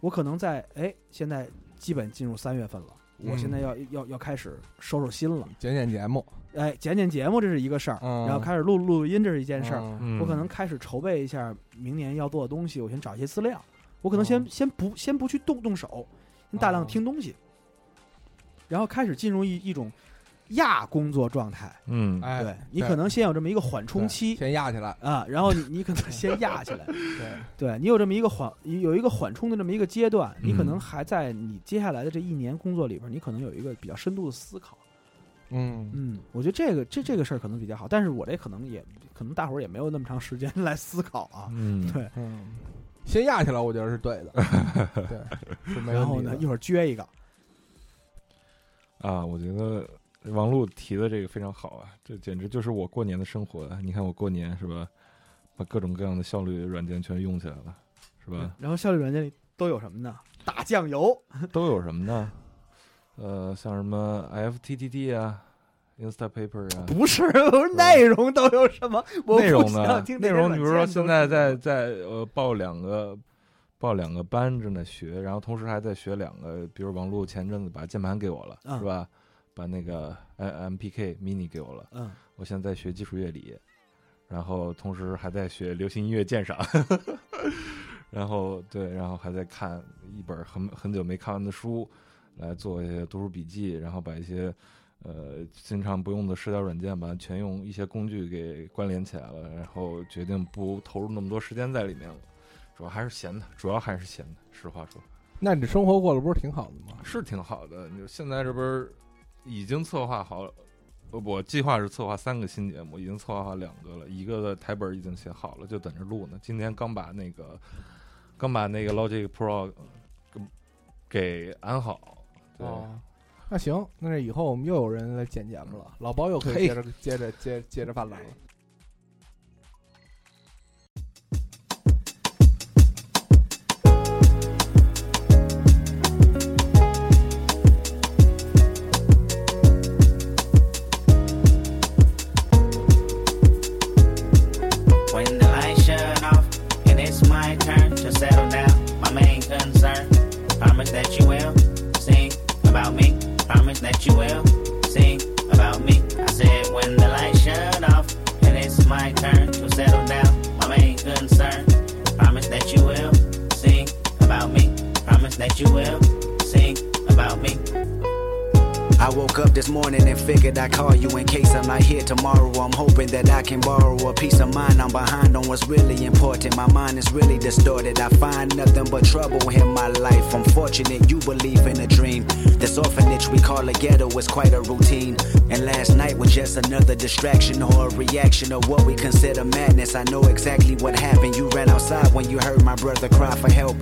Speaker 1: 我可能在哎现在基本进入三月份了。我现在要、要要开始收收心了，
Speaker 3: 剪剪节目。
Speaker 1: 哎，剪剪节目这是一个事儿，
Speaker 3: 嗯
Speaker 1: 然后开始录录音这是一件事儿，我可能开始筹备一下明年要做的东西，我先找一些资料，我可能先、
Speaker 3: 嗯。
Speaker 1: 先不先不去动动手，先大量
Speaker 3: 哦
Speaker 1: 听东西，然后开始进入一一种亚工作状态。
Speaker 2: 嗯，
Speaker 3: 哎，
Speaker 1: 对你可能先有这么一个缓冲期。
Speaker 3: 先压起来，
Speaker 1: 啊，然后你你可能先压起来，
Speaker 3: 对，
Speaker 1: 对。你有这么一个缓有一个缓冲的这么一个阶段，你可能
Speaker 2: 嗯
Speaker 1: 还在你接下来的这一年工作里边，你可能有一个比较深度的思考。
Speaker 3: 嗯。
Speaker 1: 嗯，我觉得这个这这个事儿可能比较好，但是我这可能也可能大伙儿也没有那么长时间来思考啊。
Speaker 2: 嗯，
Speaker 1: 对，
Speaker 3: 嗯，先压起来，我觉得是对的，对，是没
Speaker 1: 然后呢，
Speaker 3: 问题的
Speaker 1: 一。会儿撅一个，
Speaker 2: 啊，我觉得王璐提的这个非常好啊，这简直就是我过年的生活啊！你看我过年是吧，把各种各样的效率软件全用起来了，是吧？
Speaker 1: 然后效率软件里都有什么呢？打酱油，
Speaker 2: 都有什么呢？呃，像什么 IFTTT 啊，Instapaper 啊，
Speaker 1: 不是，我说内容都有什么？
Speaker 2: 内容呢内容，比如说现在在在呃报两个报两个班正在学，然后同时还在学两个，比如王璐前阵子把键盘给我了，
Speaker 1: 嗯
Speaker 2: 是吧？把那个 M MPK mini 给我了，
Speaker 1: 嗯，
Speaker 2: 我现在在学基础乐理，然后同时还在学流行音乐鉴赏，然后对，然后还在看一本很很久没看完的书，来做一些读书笔记，然后把一些呃经常不用的社交软件，把它全用一些工具给关联起来了，然后决定不投入那么多时间在里面了。主要还是闲的，主要还是闲的。实话说，
Speaker 3: 那你这生活过得不是挺好的吗？
Speaker 2: 是挺好的。你就现在这不是已经策划好我计划是策划三个新节目，已经策划好两个了，一个的台本已经写好了，就等着录呢。今天刚把那个刚把那个 Logic Pro 给给安好。对，
Speaker 3: 哦，那行，那这以后我们又有人来剪节目了，老包又可以接着接着接接着发来了。
Speaker 6: That you will sing about me. I said when the
Speaker 7: figured I'd call you in case I'm not here tomorrow. I'm hoping that I can borrow a peace of mind. I'm behind on what's really important. My mind is really distorted. I find nothing but trouble in my life. I'm fortunate you believe in a dream. This orphanage we call a ghetto is quite a routine. And last night was just another distraction or a reaction of what we consider madness. I know exactly what happened. You ran outside when you heard my brother cry for help.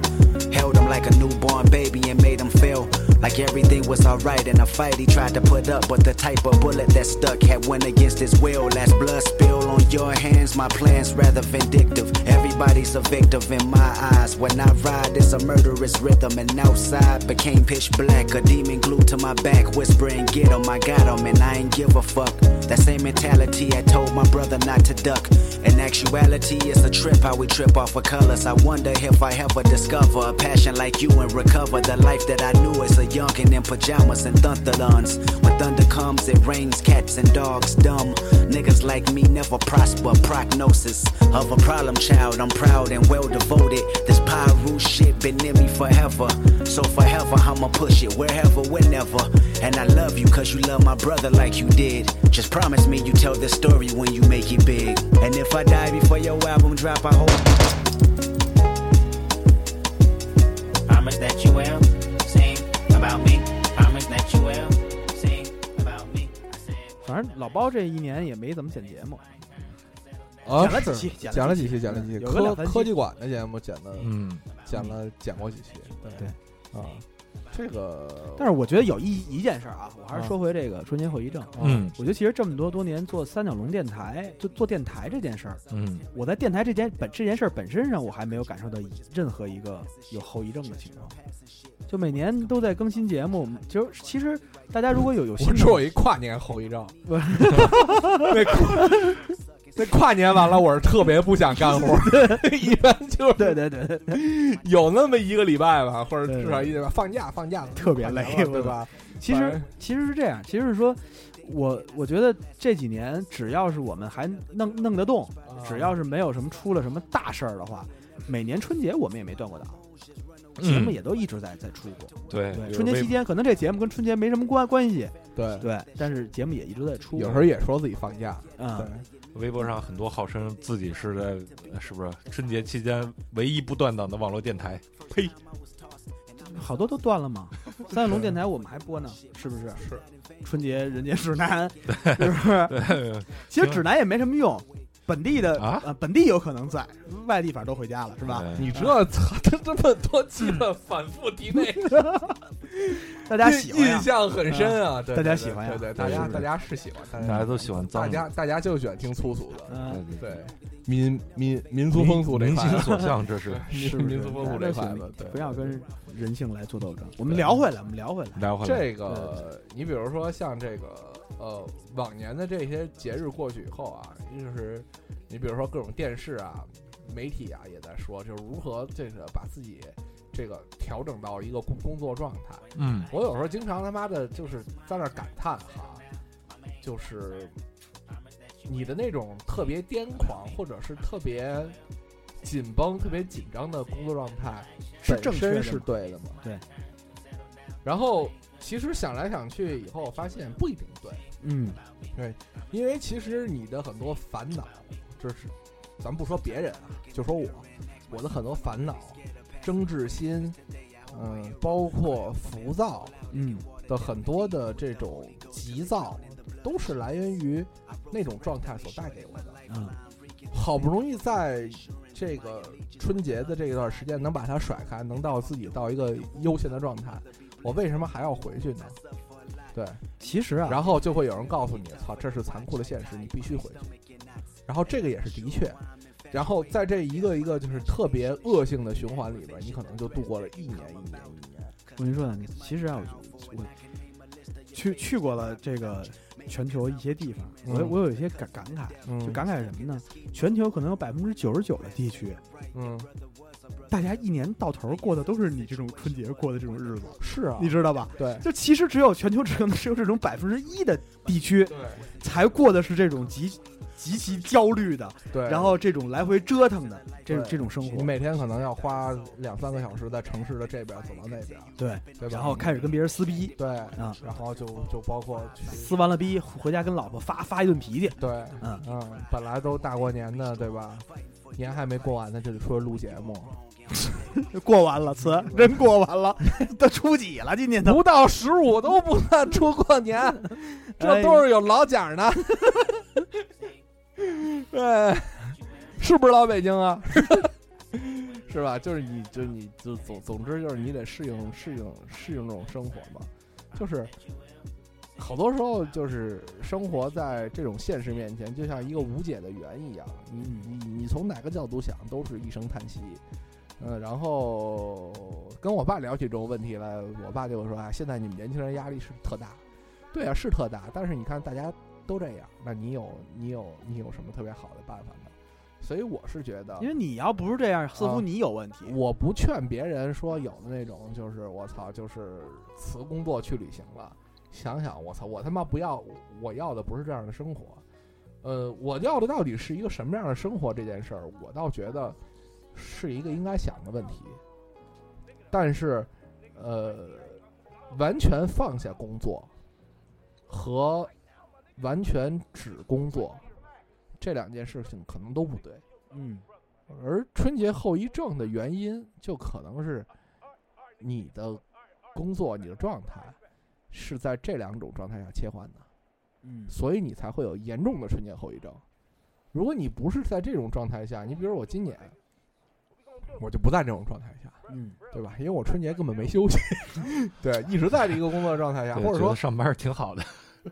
Speaker 7: Held him like a newborn baby and made him feel like everything was alright in a fight he tried to put up. But the type of bullet that stuck had went against his will. Last blood spill on your hands, my plans rather vindictive. Everybody's a victim in my eyes. When I ride, it's a murderous rhythm. And outside became pitch black. A demon glued to my back, whispering, Get him, I got him, and I ain't give a fuck. That same mentality I told my brother not to duck. In actuality, it's a trip how we trip off of colors. I wonder if I ever discover a passion like you and recover the life that I knew as a youngin' in pajamas and thunderlons. When thunder comes, it rains cats and dogs. Dumb niggas like me never a prosper prognosis of a problem child. I'm proud and well devoted. This Pyru shit been in me forever. So forever, I'ma push it wherever, whenever. And I love you cause you love my brother like you did. Just promise me you tell this story when you make it big. And if I die before your album drop, I hope.
Speaker 6: Promise that you will sing about me. Promise that you will.
Speaker 1: 反正老包这一年也没怎么剪节目，
Speaker 3: 啊，
Speaker 1: 剪了几期剪了几期
Speaker 3: 剪了几期，科科技馆的节目剪的，
Speaker 2: 嗯，
Speaker 3: 剪了剪过几期，对
Speaker 1: 对
Speaker 3: 啊，这个，
Speaker 1: 但是我觉得有一一件事儿啊，我还
Speaker 3: 啊
Speaker 1: 是说回这个春节后遗症。
Speaker 2: 嗯
Speaker 1: 我觉得其实这么多多年做三角龙电台，就做电台这件事儿，
Speaker 2: 嗯
Speaker 1: 我在电台这件本这件事儿本身上，我还没有感受到任何一个有后遗症的情况。就每年都在更新节目，就是其实大家如果有有新
Speaker 3: 我
Speaker 1: 的
Speaker 3: 说我一跨年后遗症，跨那跨年完了，我是特别不想干活，一般就是
Speaker 1: 对对对对，
Speaker 3: 有那么一个礼拜吧，或者至少一礼拜放假放假
Speaker 1: 特别累
Speaker 3: 对吧？
Speaker 1: 其实其实是这样，其实是说，我我觉得这几年只要是我们还弄弄得动，
Speaker 3: 啊
Speaker 1: 只要是没有什么出了什么大事儿的话，每年春节我们也没断过档，节目也都一直在在出过。
Speaker 2: 对
Speaker 1: 对，春节期间可能这节目跟春节没什么关关系，
Speaker 3: 对，
Speaker 1: 对，但是节目也一直在出。
Speaker 3: 有时候也说自己放假，
Speaker 1: 嗯
Speaker 3: 对，
Speaker 2: 微博上很多号称自己是在呃是不是春节期间唯一不断档的网络电台？呸！
Speaker 1: 好多都断了嘛。三月龙电台我们还播呢，是不是？
Speaker 3: 是
Speaker 1: 春节人间指南，是不是？
Speaker 2: 对，
Speaker 1: 其实指南也没什么用，本地的
Speaker 2: 啊？
Speaker 1: 呃本地有可能在，外地反正都回家了，是吧？
Speaker 2: 对
Speaker 3: 你这操，这这么多期的，反复提那个
Speaker 1: 大家喜欢
Speaker 3: 印象很深啊，对
Speaker 1: 大家喜欢呀
Speaker 3: 对大家大家是喜欢，大
Speaker 2: 大家都喜欢脏，
Speaker 3: 大家大家就喜欢听粗俗的，
Speaker 2: 对
Speaker 3: 民民民族风俗这
Speaker 2: 民
Speaker 3: 块的，
Speaker 2: 心所向，这是。
Speaker 1: 是
Speaker 3: 民族风俗这块
Speaker 1: 大家
Speaker 3: 的，对，
Speaker 1: 不要跟人性来做斗争。我们聊回来，我们聊回来，
Speaker 2: 聊回来。
Speaker 3: 这个，你比如说像这个呃，往年的这些节日过去以后啊，就是你比如说各种电视啊、媒体啊也在说，就是如何这个把自己这个调整到一个工工作状态。
Speaker 2: 嗯。
Speaker 3: 我有时候经常他妈的就是在那儿感叹哈，就是你的那种特别癫狂或者是特别紧绷、特别紧张的工作状态，
Speaker 1: 是正确的吗
Speaker 3: 对的吗？
Speaker 1: 对。
Speaker 3: 然后其实想来想去以后，发现不一定对，
Speaker 1: 嗯对
Speaker 3: 因为其实你的很多烦恼，就是咱不说别人啊，就说我，我的很多烦恼、争执心，嗯，包括浮躁，
Speaker 1: 嗯
Speaker 3: 的很多的这种急躁，都是来源于那种状态所带给我的。
Speaker 1: 嗯
Speaker 3: 好不容易在这个春节的这段时间能把它甩开，能到自己到一个悠闲的状态，我为什么还要回去呢？对，
Speaker 1: 其实啊，
Speaker 3: 然后就会有人告诉你，操，这是残酷的现实，你必须回去。然后这个也是的确，然后在这一个一个就是特别恶性的循环里边，你可能就度过了一年一年一年。
Speaker 1: 我跟你说呢，其实啊，我我去去过了这个全球一些地方，我
Speaker 3: 嗯
Speaker 1: 我有一些感感慨，
Speaker 3: 嗯。
Speaker 1: 就感慨什么呢？全球可能有百分之九十九的地区，
Speaker 3: 嗯，
Speaker 1: 大家一年到头过的都是你这种春节过的这种日子，
Speaker 3: 是啊，
Speaker 1: 你知道吧？
Speaker 3: 对。
Speaker 1: 就其实只有全球只可能只有这种百分之一的地区才过的是这种极极其焦虑的，
Speaker 3: 对，
Speaker 1: 然后这种来回折腾的这种这种生活，
Speaker 3: 你每天可能要花两三个小时在城市的这边走到那边，
Speaker 1: 对，
Speaker 3: 对吧？
Speaker 1: 然后开始跟别人撕逼，
Speaker 3: 对
Speaker 1: 啊。
Speaker 3: 然后就就包括
Speaker 1: 撕完了逼回家跟老婆发发一顿脾气，
Speaker 3: 对，
Speaker 1: 嗯
Speaker 3: 嗯，本来都大过年的，对吧？年还没过完呢，这就得出来录节目，
Speaker 1: 过完了，词。真过完了，都初几了？今年都。
Speaker 3: 不到十五都不算出过年，这都是有老奖的。对，是不是老北京啊？是吧？就是你，就你就总总之就是你得适应适应适应这种生活嘛，就是好多时候就是生活在这种现实面前，就像一个无解的圆一样，你你你从哪个角度想都是一声叹息。嗯，然后跟我爸聊起这种问题来，我爸就说啊，现在你们年轻人压力是特大，对啊，是特大，但是你看大家都这样，那你有你有你有什么特别好的办法呢？所以我是觉得，
Speaker 1: 因为你要不是这样，似乎
Speaker 3: 啊
Speaker 1: 你有问题。
Speaker 3: 我不劝别人说有的那种就是我操，就是辞工作去旅行了。想想我操，我他妈不要，我要的不是这样的生活。呃，我要的到底是一个什么样的生活？这件事儿，我倒觉得是一个应该想的问题。但是，呃，完全放下工作和完全只工作这两件事情可能都不对。
Speaker 1: 嗯
Speaker 3: 而春节后遗症的原因，就可能是你的工作、你的状态是在这两种状态下切换的，
Speaker 1: 嗯
Speaker 3: 所以你才会有严重的春节后遗症。如果你不是在这种状态下，你比如我今年，我就不在这种状态下，
Speaker 1: 嗯，
Speaker 3: 对吧？因为我春节根本没休息，对，一直在这个工作状态下，
Speaker 2: 对
Speaker 3: 或者说
Speaker 2: 觉得上班挺好的，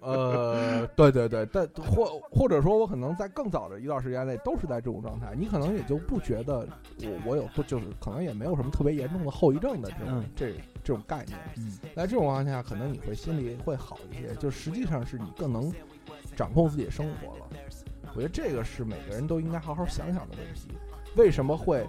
Speaker 3: 呃，对对对，但或或者说我可能在更早的一段时间内都是在这种状态，你可能也就不觉得我我有不就是可能也没有什么特别严重的后遗症的这种、
Speaker 1: 嗯
Speaker 3: 这这种概念。
Speaker 1: 嗯，
Speaker 3: 在这种情况下，可能你会心里会好一些，就实际上是你更能掌控自己的生活了。我觉得这个是每个人都应该好好想想的问题。为什么会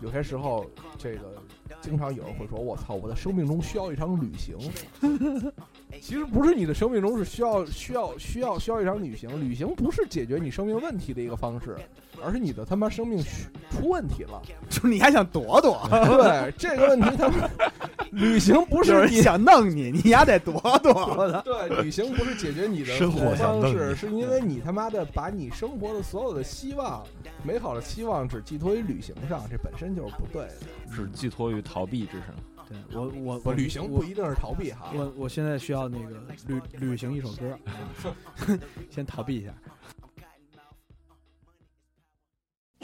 Speaker 3: 有些时候这个经常有人会说：“我操，我的生命中需要一场旅行。”其实不是你的生命中是需要需要需要需要一场旅行，旅行不是解决你生命问题的一个方式，而是你的他妈生命 出问题了。
Speaker 1: 就是你还想躲躲，
Speaker 3: 对这个问题，他妈旅行不
Speaker 1: 有
Speaker 3: 是你
Speaker 1: 想弄你，你丫得躲躲。的！
Speaker 3: 对，旅行不是解决你的
Speaker 2: 生活想弄
Speaker 3: 方式，
Speaker 2: 你
Speaker 3: 是因为你他妈的把你生活的所有的希望、美好的期望只寄托于旅行上，这本身就是不对的。
Speaker 2: 只寄托于逃避之上。
Speaker 1: 对我我，我
Speaker 3: 旅行
Speaker 1: 我
Speaker 3: 不一定是逃避哈。
Speaker 1: 我我现在需要那个旅旅行一首歌，先逃避一下。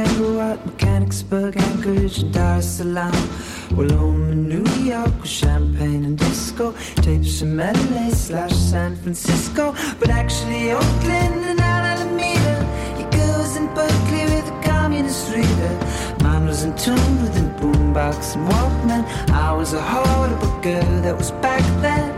Speaker 5: At Mechanicsburg, Anchorage, and Dar es Salaam. Well, home in New York with champagne and disco, tapes from LA slash San Francisco, but actually Oakland and Alameda. Your girls in Berkeley with a communist reader. Mine was in tune with a boombox and Walkman. I was a horrible girl that was back then.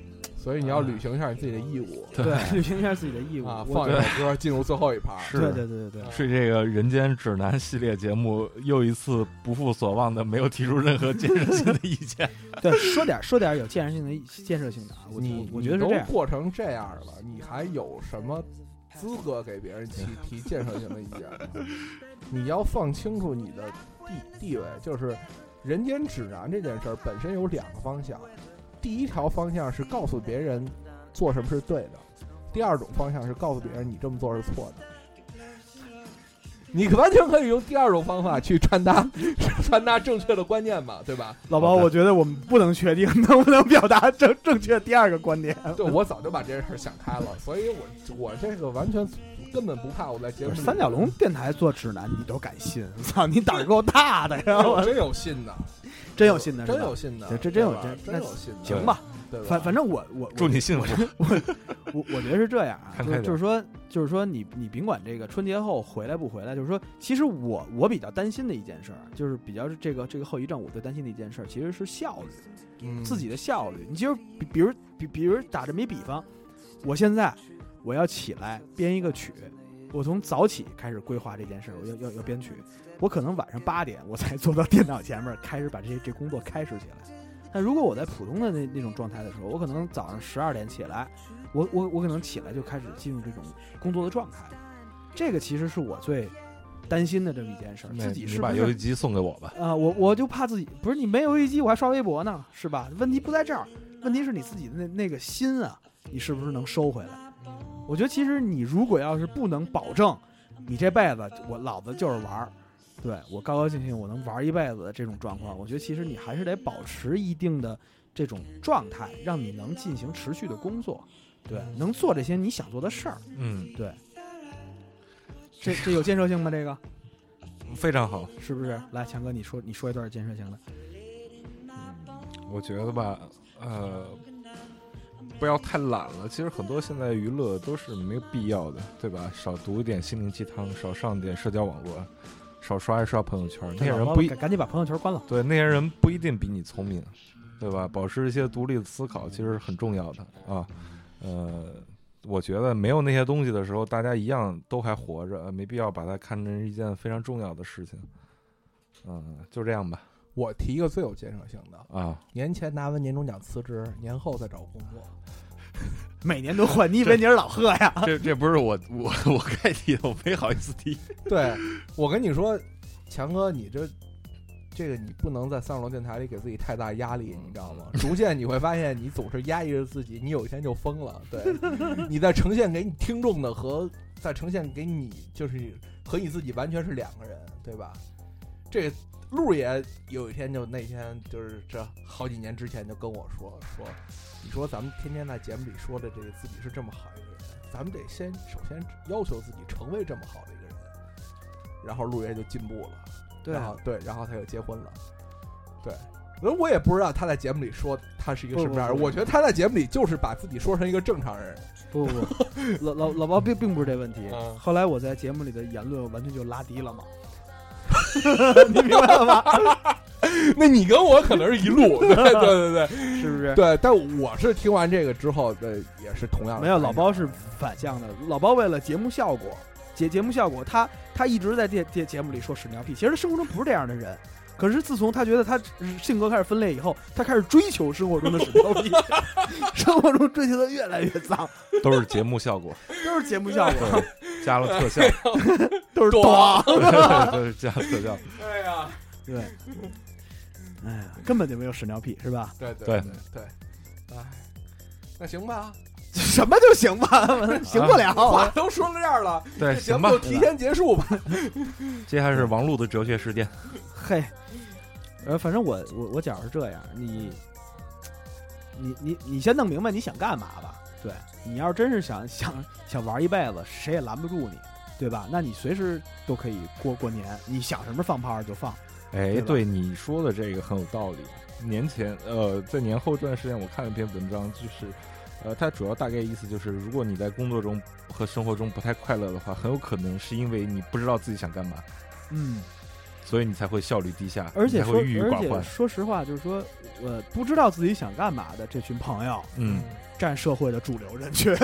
Speaker 3: 所以你要履行一下你自己的义务。
Speaker 1: 对，履行一下自己的义务
Speaker 3: 啊，放一首歌进入最后一盘。
Speaker 2: 是
Speaker 1: 对对对对对，
Speaker 2: 是这个《人间指南》系列节目又一次不负所望的没有提出任何建设性的意见。
Speaker 1: 对，说点说点有建设性的建设性的啊，我
Speaker 3: 你
Speaker 1: 我我觉得
Speaker 3: 都。过成这样了，你还有什么资格给别人提提建设性的意见呢？你要放清楚你的地地位，就是《人间。指南》这件事儿本身有两个方向，第一条方向是告诉别人做什么是对的，第二种方向是告诉别人你这么做是错的。你完全可以用第二种方法去传达 传达正确的观念嘛，对吧？
Speaker 1: 老包，我觉得我们不能确定能不能表达正正确第二个观点。
Speaker 3: 对，我早就把这件事儿想开了，所以我我这个完全根本不怕我在节目里
Speaker 1: 三角龙电台做指南，你都敢信？操，你胆儿够大的呀！我
Speaker 3: 真有信的，
Speaker 1: 真有信的，
Speaker 3: 真有信的，
Speaker 1: 这这真有真
Speaker 3: 真有信的，
Speaker 1: 行吧，
Speaker 3: 对？
Speaker 1: 反反正我我我
Speaker 2: 祝你幸福。
Speaker 1: 我我我觉得是这样啊，就是说就是说你你甭管这个春节后回来不回来，就是说，其实我我比较担心的一件事儿，就是比较这个这个后遗症，我最担心的一件事儿，其实是效率，
Speaker 3: 嗯
Speaker 1: 自己的效率。你就是比比如比比如打这么一比方，我现在我要起来编一个曲，我从早起开始规划这件事儿，我要要要编曲，我可能晚上八点我才坐到电脑前面开始把这些这工作开始起来。但如果我在普通的那那种状态的时候，我可能早上十二点起来，我我我可能起来就开始进入这种工作的状态，这个其实是我最担心的这么一件事儿，自己
Speaker 2: 你
Speaker 1: 是是
Speaker 2: 把游戏机送给我吧。
Speaker 1: 啊、我我就怕自己不是你没有游戏机，我还刷微博呢，是吧？问题不在这儿，问题是你自己的那那个心啊，你是不是能收回来？我觉得其实你如果要是不能保证你这辈子我老子就是玩儿，对我高高兴兴我能玩一辈子的这种状况，我觉得其实你还是得保持一定的这种状态，让你能进行持续的工作，对，能做这些你想做的事儿，
Speaker 2: 嗯，
Speaker 1: 对。这这有建设性吗？这个
Speaker 2: 非常好。
Speaker 1: 是不是？来，强哥，你说你说一段建设性的。
Speaker 2: 我觉得吧，呃，不要太懒了。其实很多现在娱乐都是没有必要的，对吧？少读一点心灵鸡汤，少上点社交网络，少刷一刷朋友圈。那些人不一
Speaker 1: 赶赶紧把朋友圈关了。
Speaker 2: 对那些人不一定比你聪明，对吧？保持一些独立的思考，其实是很重要的啊。呃，我觉得没有那些东西的时候，大家一样都还活着，没必要把它看成一件非常重要的事情。嗯，就这样吧。
Speaker 3: 我提一个最有建设性的，
Speaker 2: 啊，
Speaker 3: 年前拿完年终奖辞职，年后再找工作。
Speaker 1: 每年都换，你以为你是老贺呀？
Speaker 2: 这这不是我我我该提的，我没好意思提。
Speaker 3: 对，我跟你说，强哥，你这这个你不能在三十楼电台里给自己太大压力，你知道吗？逐渐你会发现，你总是压抑着自己，你有一天就疯了。对，你在呈现给你听众的和在呈现给你，就是和你自己完全是两个人，对吧？这路也有一天就那天就是这好几年之前就跟我说说，你说咱们天天在节目里说的这个自己是这么好一个人，咱们得先首先要求自己成为这么好的一个人。然后陆爷就进步了，
Speaker 1: 对啊
Speaker 3: 然后对，然后他就结婚了，对。而我也不知道他在节目里说他是一个什么样的人，我觉得他在节目里就是把自己说成一个正常人。
Speaker 1: 不不不，老老老包并并不是这问题。
Speaker 3: 嗯
Speaker 1: 后来我在节目里的言论完全就拉低了嘛，你明白了吗？
Speaker 3: 那你跟我可能是一路，对对对对
Speaker 1: 是不是？
Speaker 3: 对。但我是听完这个之后，对，也是同样的。
Speaker 1: 没有，老包是反向的。老包为了节目效果，节节目效果，他他一直在电电节目里说屎尿屁，其实他生活中不是这样的人。可是自从他觉得他性格开始分裂以后，他开始追求生活中的屎尿屁，生活中追求的越来越脏，
Speaker 2: 都是节目效果，
Speaker 1: 都是节目效果，
Speaker 2: 加了特效，
Speaker 1: 都是
Speaker 3: 短
Speaker 1: 短。
Speaker 2: 都是加了特效。
Speaker 3: 对呀，
Speaker 1: 对，哎呀，根本就没有屎尿屁，是吧？
Speaker 3: 对对
Speaker 2: 对
Speaker 3: 对对，哎，那行吧，
Speaker 1: 什么就行吧，行不了。
Speaker 3: 话都说到这儿了，
Speaker 2: 对，行吧
Speaker 3: 就，提前结束吧。
Speaker 2: 接下来是王璐的哲学事件。
Speaker 1: 嘿，呃，反正我我我觉着是这样，你你你你先弄明白你想干嘛吧。对你要是真是想想想玩一辈子，谁也拦不住你，对吧？那你随时都可以过过年，你想什么放炮就放。
Speaker 2: 哎，
Speaker 1: 对
Speaker 2: 对你说的这个很有道理。年前，呃，在年后这段时间，我看了一篇文章，就是，呃，它主要大概意思就是，如果你在工作中和生活中不太快乐的话，很有可能是因为你不知道自己想干嘛，
Speaker 1: 嗯，
Speaker 2: 所以你才会效率低下，
Speaker 1: 而且
Speaker 2: 会郁郁寡欢。
Speaker 1: 说实话，就是说，呃，不知道自己想干嘛的这群朋友，
Speaker 2: 嗯，
Speaker 1: 占社会的主流人群。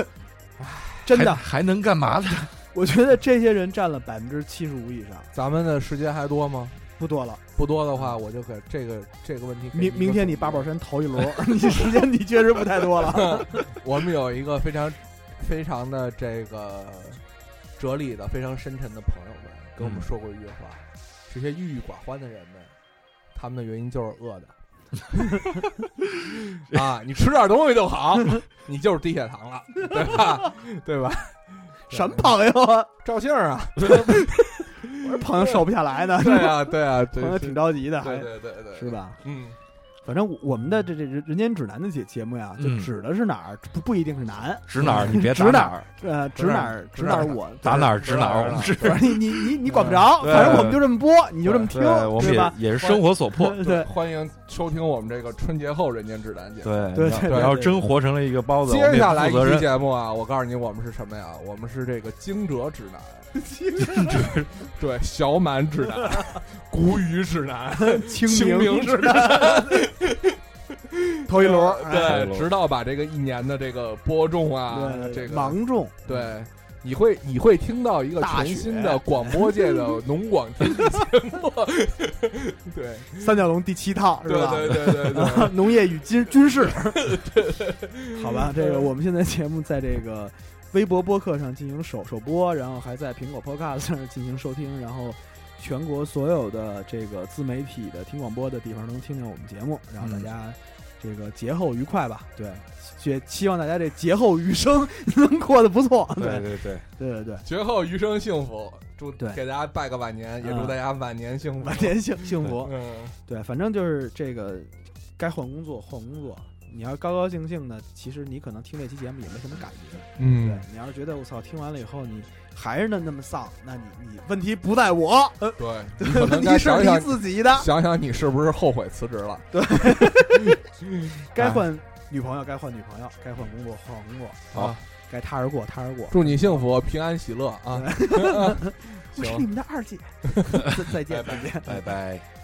Speaker 1: 真的，
Speaker 2: 还还能干嘛呢？
Speaker 1: 我觉得这些人占了百分之七十五以上，
Speaker 3: 咱们的时间还多吗？
Speaker 1: 不多了。
Speaker 3: 不多的话，我就给这个这个问题给一个
Speaker 1: 明明天你八宝山头一轮，你时间你确实不太多了。
Speaker 3: 我们有一个非常非常的这个哲理的、非常深沉的朋友们跟我们
Speaker 2: 嗯
Speaker 3: 说过一句话：这些郁郁寡欢的人们，他们的原因就是饿的。啊，你吃点东西就好，你就是低血糖了，对吧？对吧？
Speaker 1: 什么朋友啊？
Speaker 3: 赵姓啊，
Speaker 1: 朋友瘦不下来呢，
Speaker 3: 对啊，对啊，对
Speaker 1: 朋友挺着急的，
Speaker 3: 对
Speaker 1: 还
Speaker 3: 对对对，
Speaker 1: 是？吧？
Speaker 3: 嗯，
Speaker 1: 反正我我们的这这人人间指南的节节目呀，就
Speaker 2: 嗯
Speaker 1: 指的是哪儿，不不一定是南，
Speaker 2: 指哪儿 你别
Speaker 1: 指哪儿呃，指
Speaker 3: 指哪儿指哪儿
Speaker 1: 我
Speaker 2: 打哪儿
Speaker 3: 指
Speaker 2: 指哪儿，我们是
Speaker 1: 不是你你你你管不着，反正我们就这么播，你就这么听，
Speaker 2: 对，我们
Speaker 1: 对吧？
Speaker 2: 也也是生活所迫。
Speaker 1: 对
Speaker 3: 欢迎收听我们这个春节后人间指南节目。
Speaker 2: 对
Speaker 1: 对
Speaker 2: 要真活成了一个包子，
Speaker 3: 接下来一期。节目啊，我告诉你，我们是什么呀？我们是这个惊蛰指南，对，小满指南，谷雨指南，
Speaker 1: 清
Speaker 3: 清明
Speaker 1: 指
Speaker 3: 指南，
Speaker 1: 头一摞，哎
Speaker 3: 对，直到把这个一年的这个播种啊，
Speaker 1: 对
Speaker 3: 这个
Speaker 1: 芒种，
Speaker 3: 对。你会你会听到一个全新的广播界的农广天地节目，对
Speaker 1: 三角龙第七套是吧？
Speaker 3: 对对对对对，
Speaker 1: 农业与军军事，好吧，这个我们现在节目在这个微博播客上进行首首播，然后还在苹果 Podcast 上进行收听，然后全国所有的这个自媒体的听广播的地方能听见我们节目，然后大家这个节后愉快吧，对，也希望大家这节后余生能过得不错，
Speaker 2: 对
Speaker 1: 对
Speaker 2: 对对，
Speaker 1: 对对
Speaker 3: 节，后余生幸福，祝
Speaker 1: 对。
Speaker 3: 给大家拜个晚年，也祝
Speaker 1: 嗯。
Speaker 3: 大家晚年幸福，
Speaker 1: 晚年幸幸福，
Speaker 3: 嗯，
Speaker 1: 对，反正就是这个该换工作换工作。你要高高兴兴的，其实你可能听这期节目也没什么感觉。
Speaker 3: 嗯。
Speaker 1: 对，你要是觉得我操，听完了以后你还是那那么丧，那你你问题不在我，呃
Speaker 3: 对，可能
Speaker 1: 问题是你自己的。
Speaker 3: 想想你是不是后悔辞职了？
Speaker 1: 对 该换女朋友该换女朋友，该换工作换工作，
Speaker 2: 好，
Speaker 1: 该踏实过踏实过。
Speaker 3: 祝你幸福、平安、喜乐啊！
Speaker 1: 我是你们的二姐，再再见再见。
Speaker 2: 拜拜。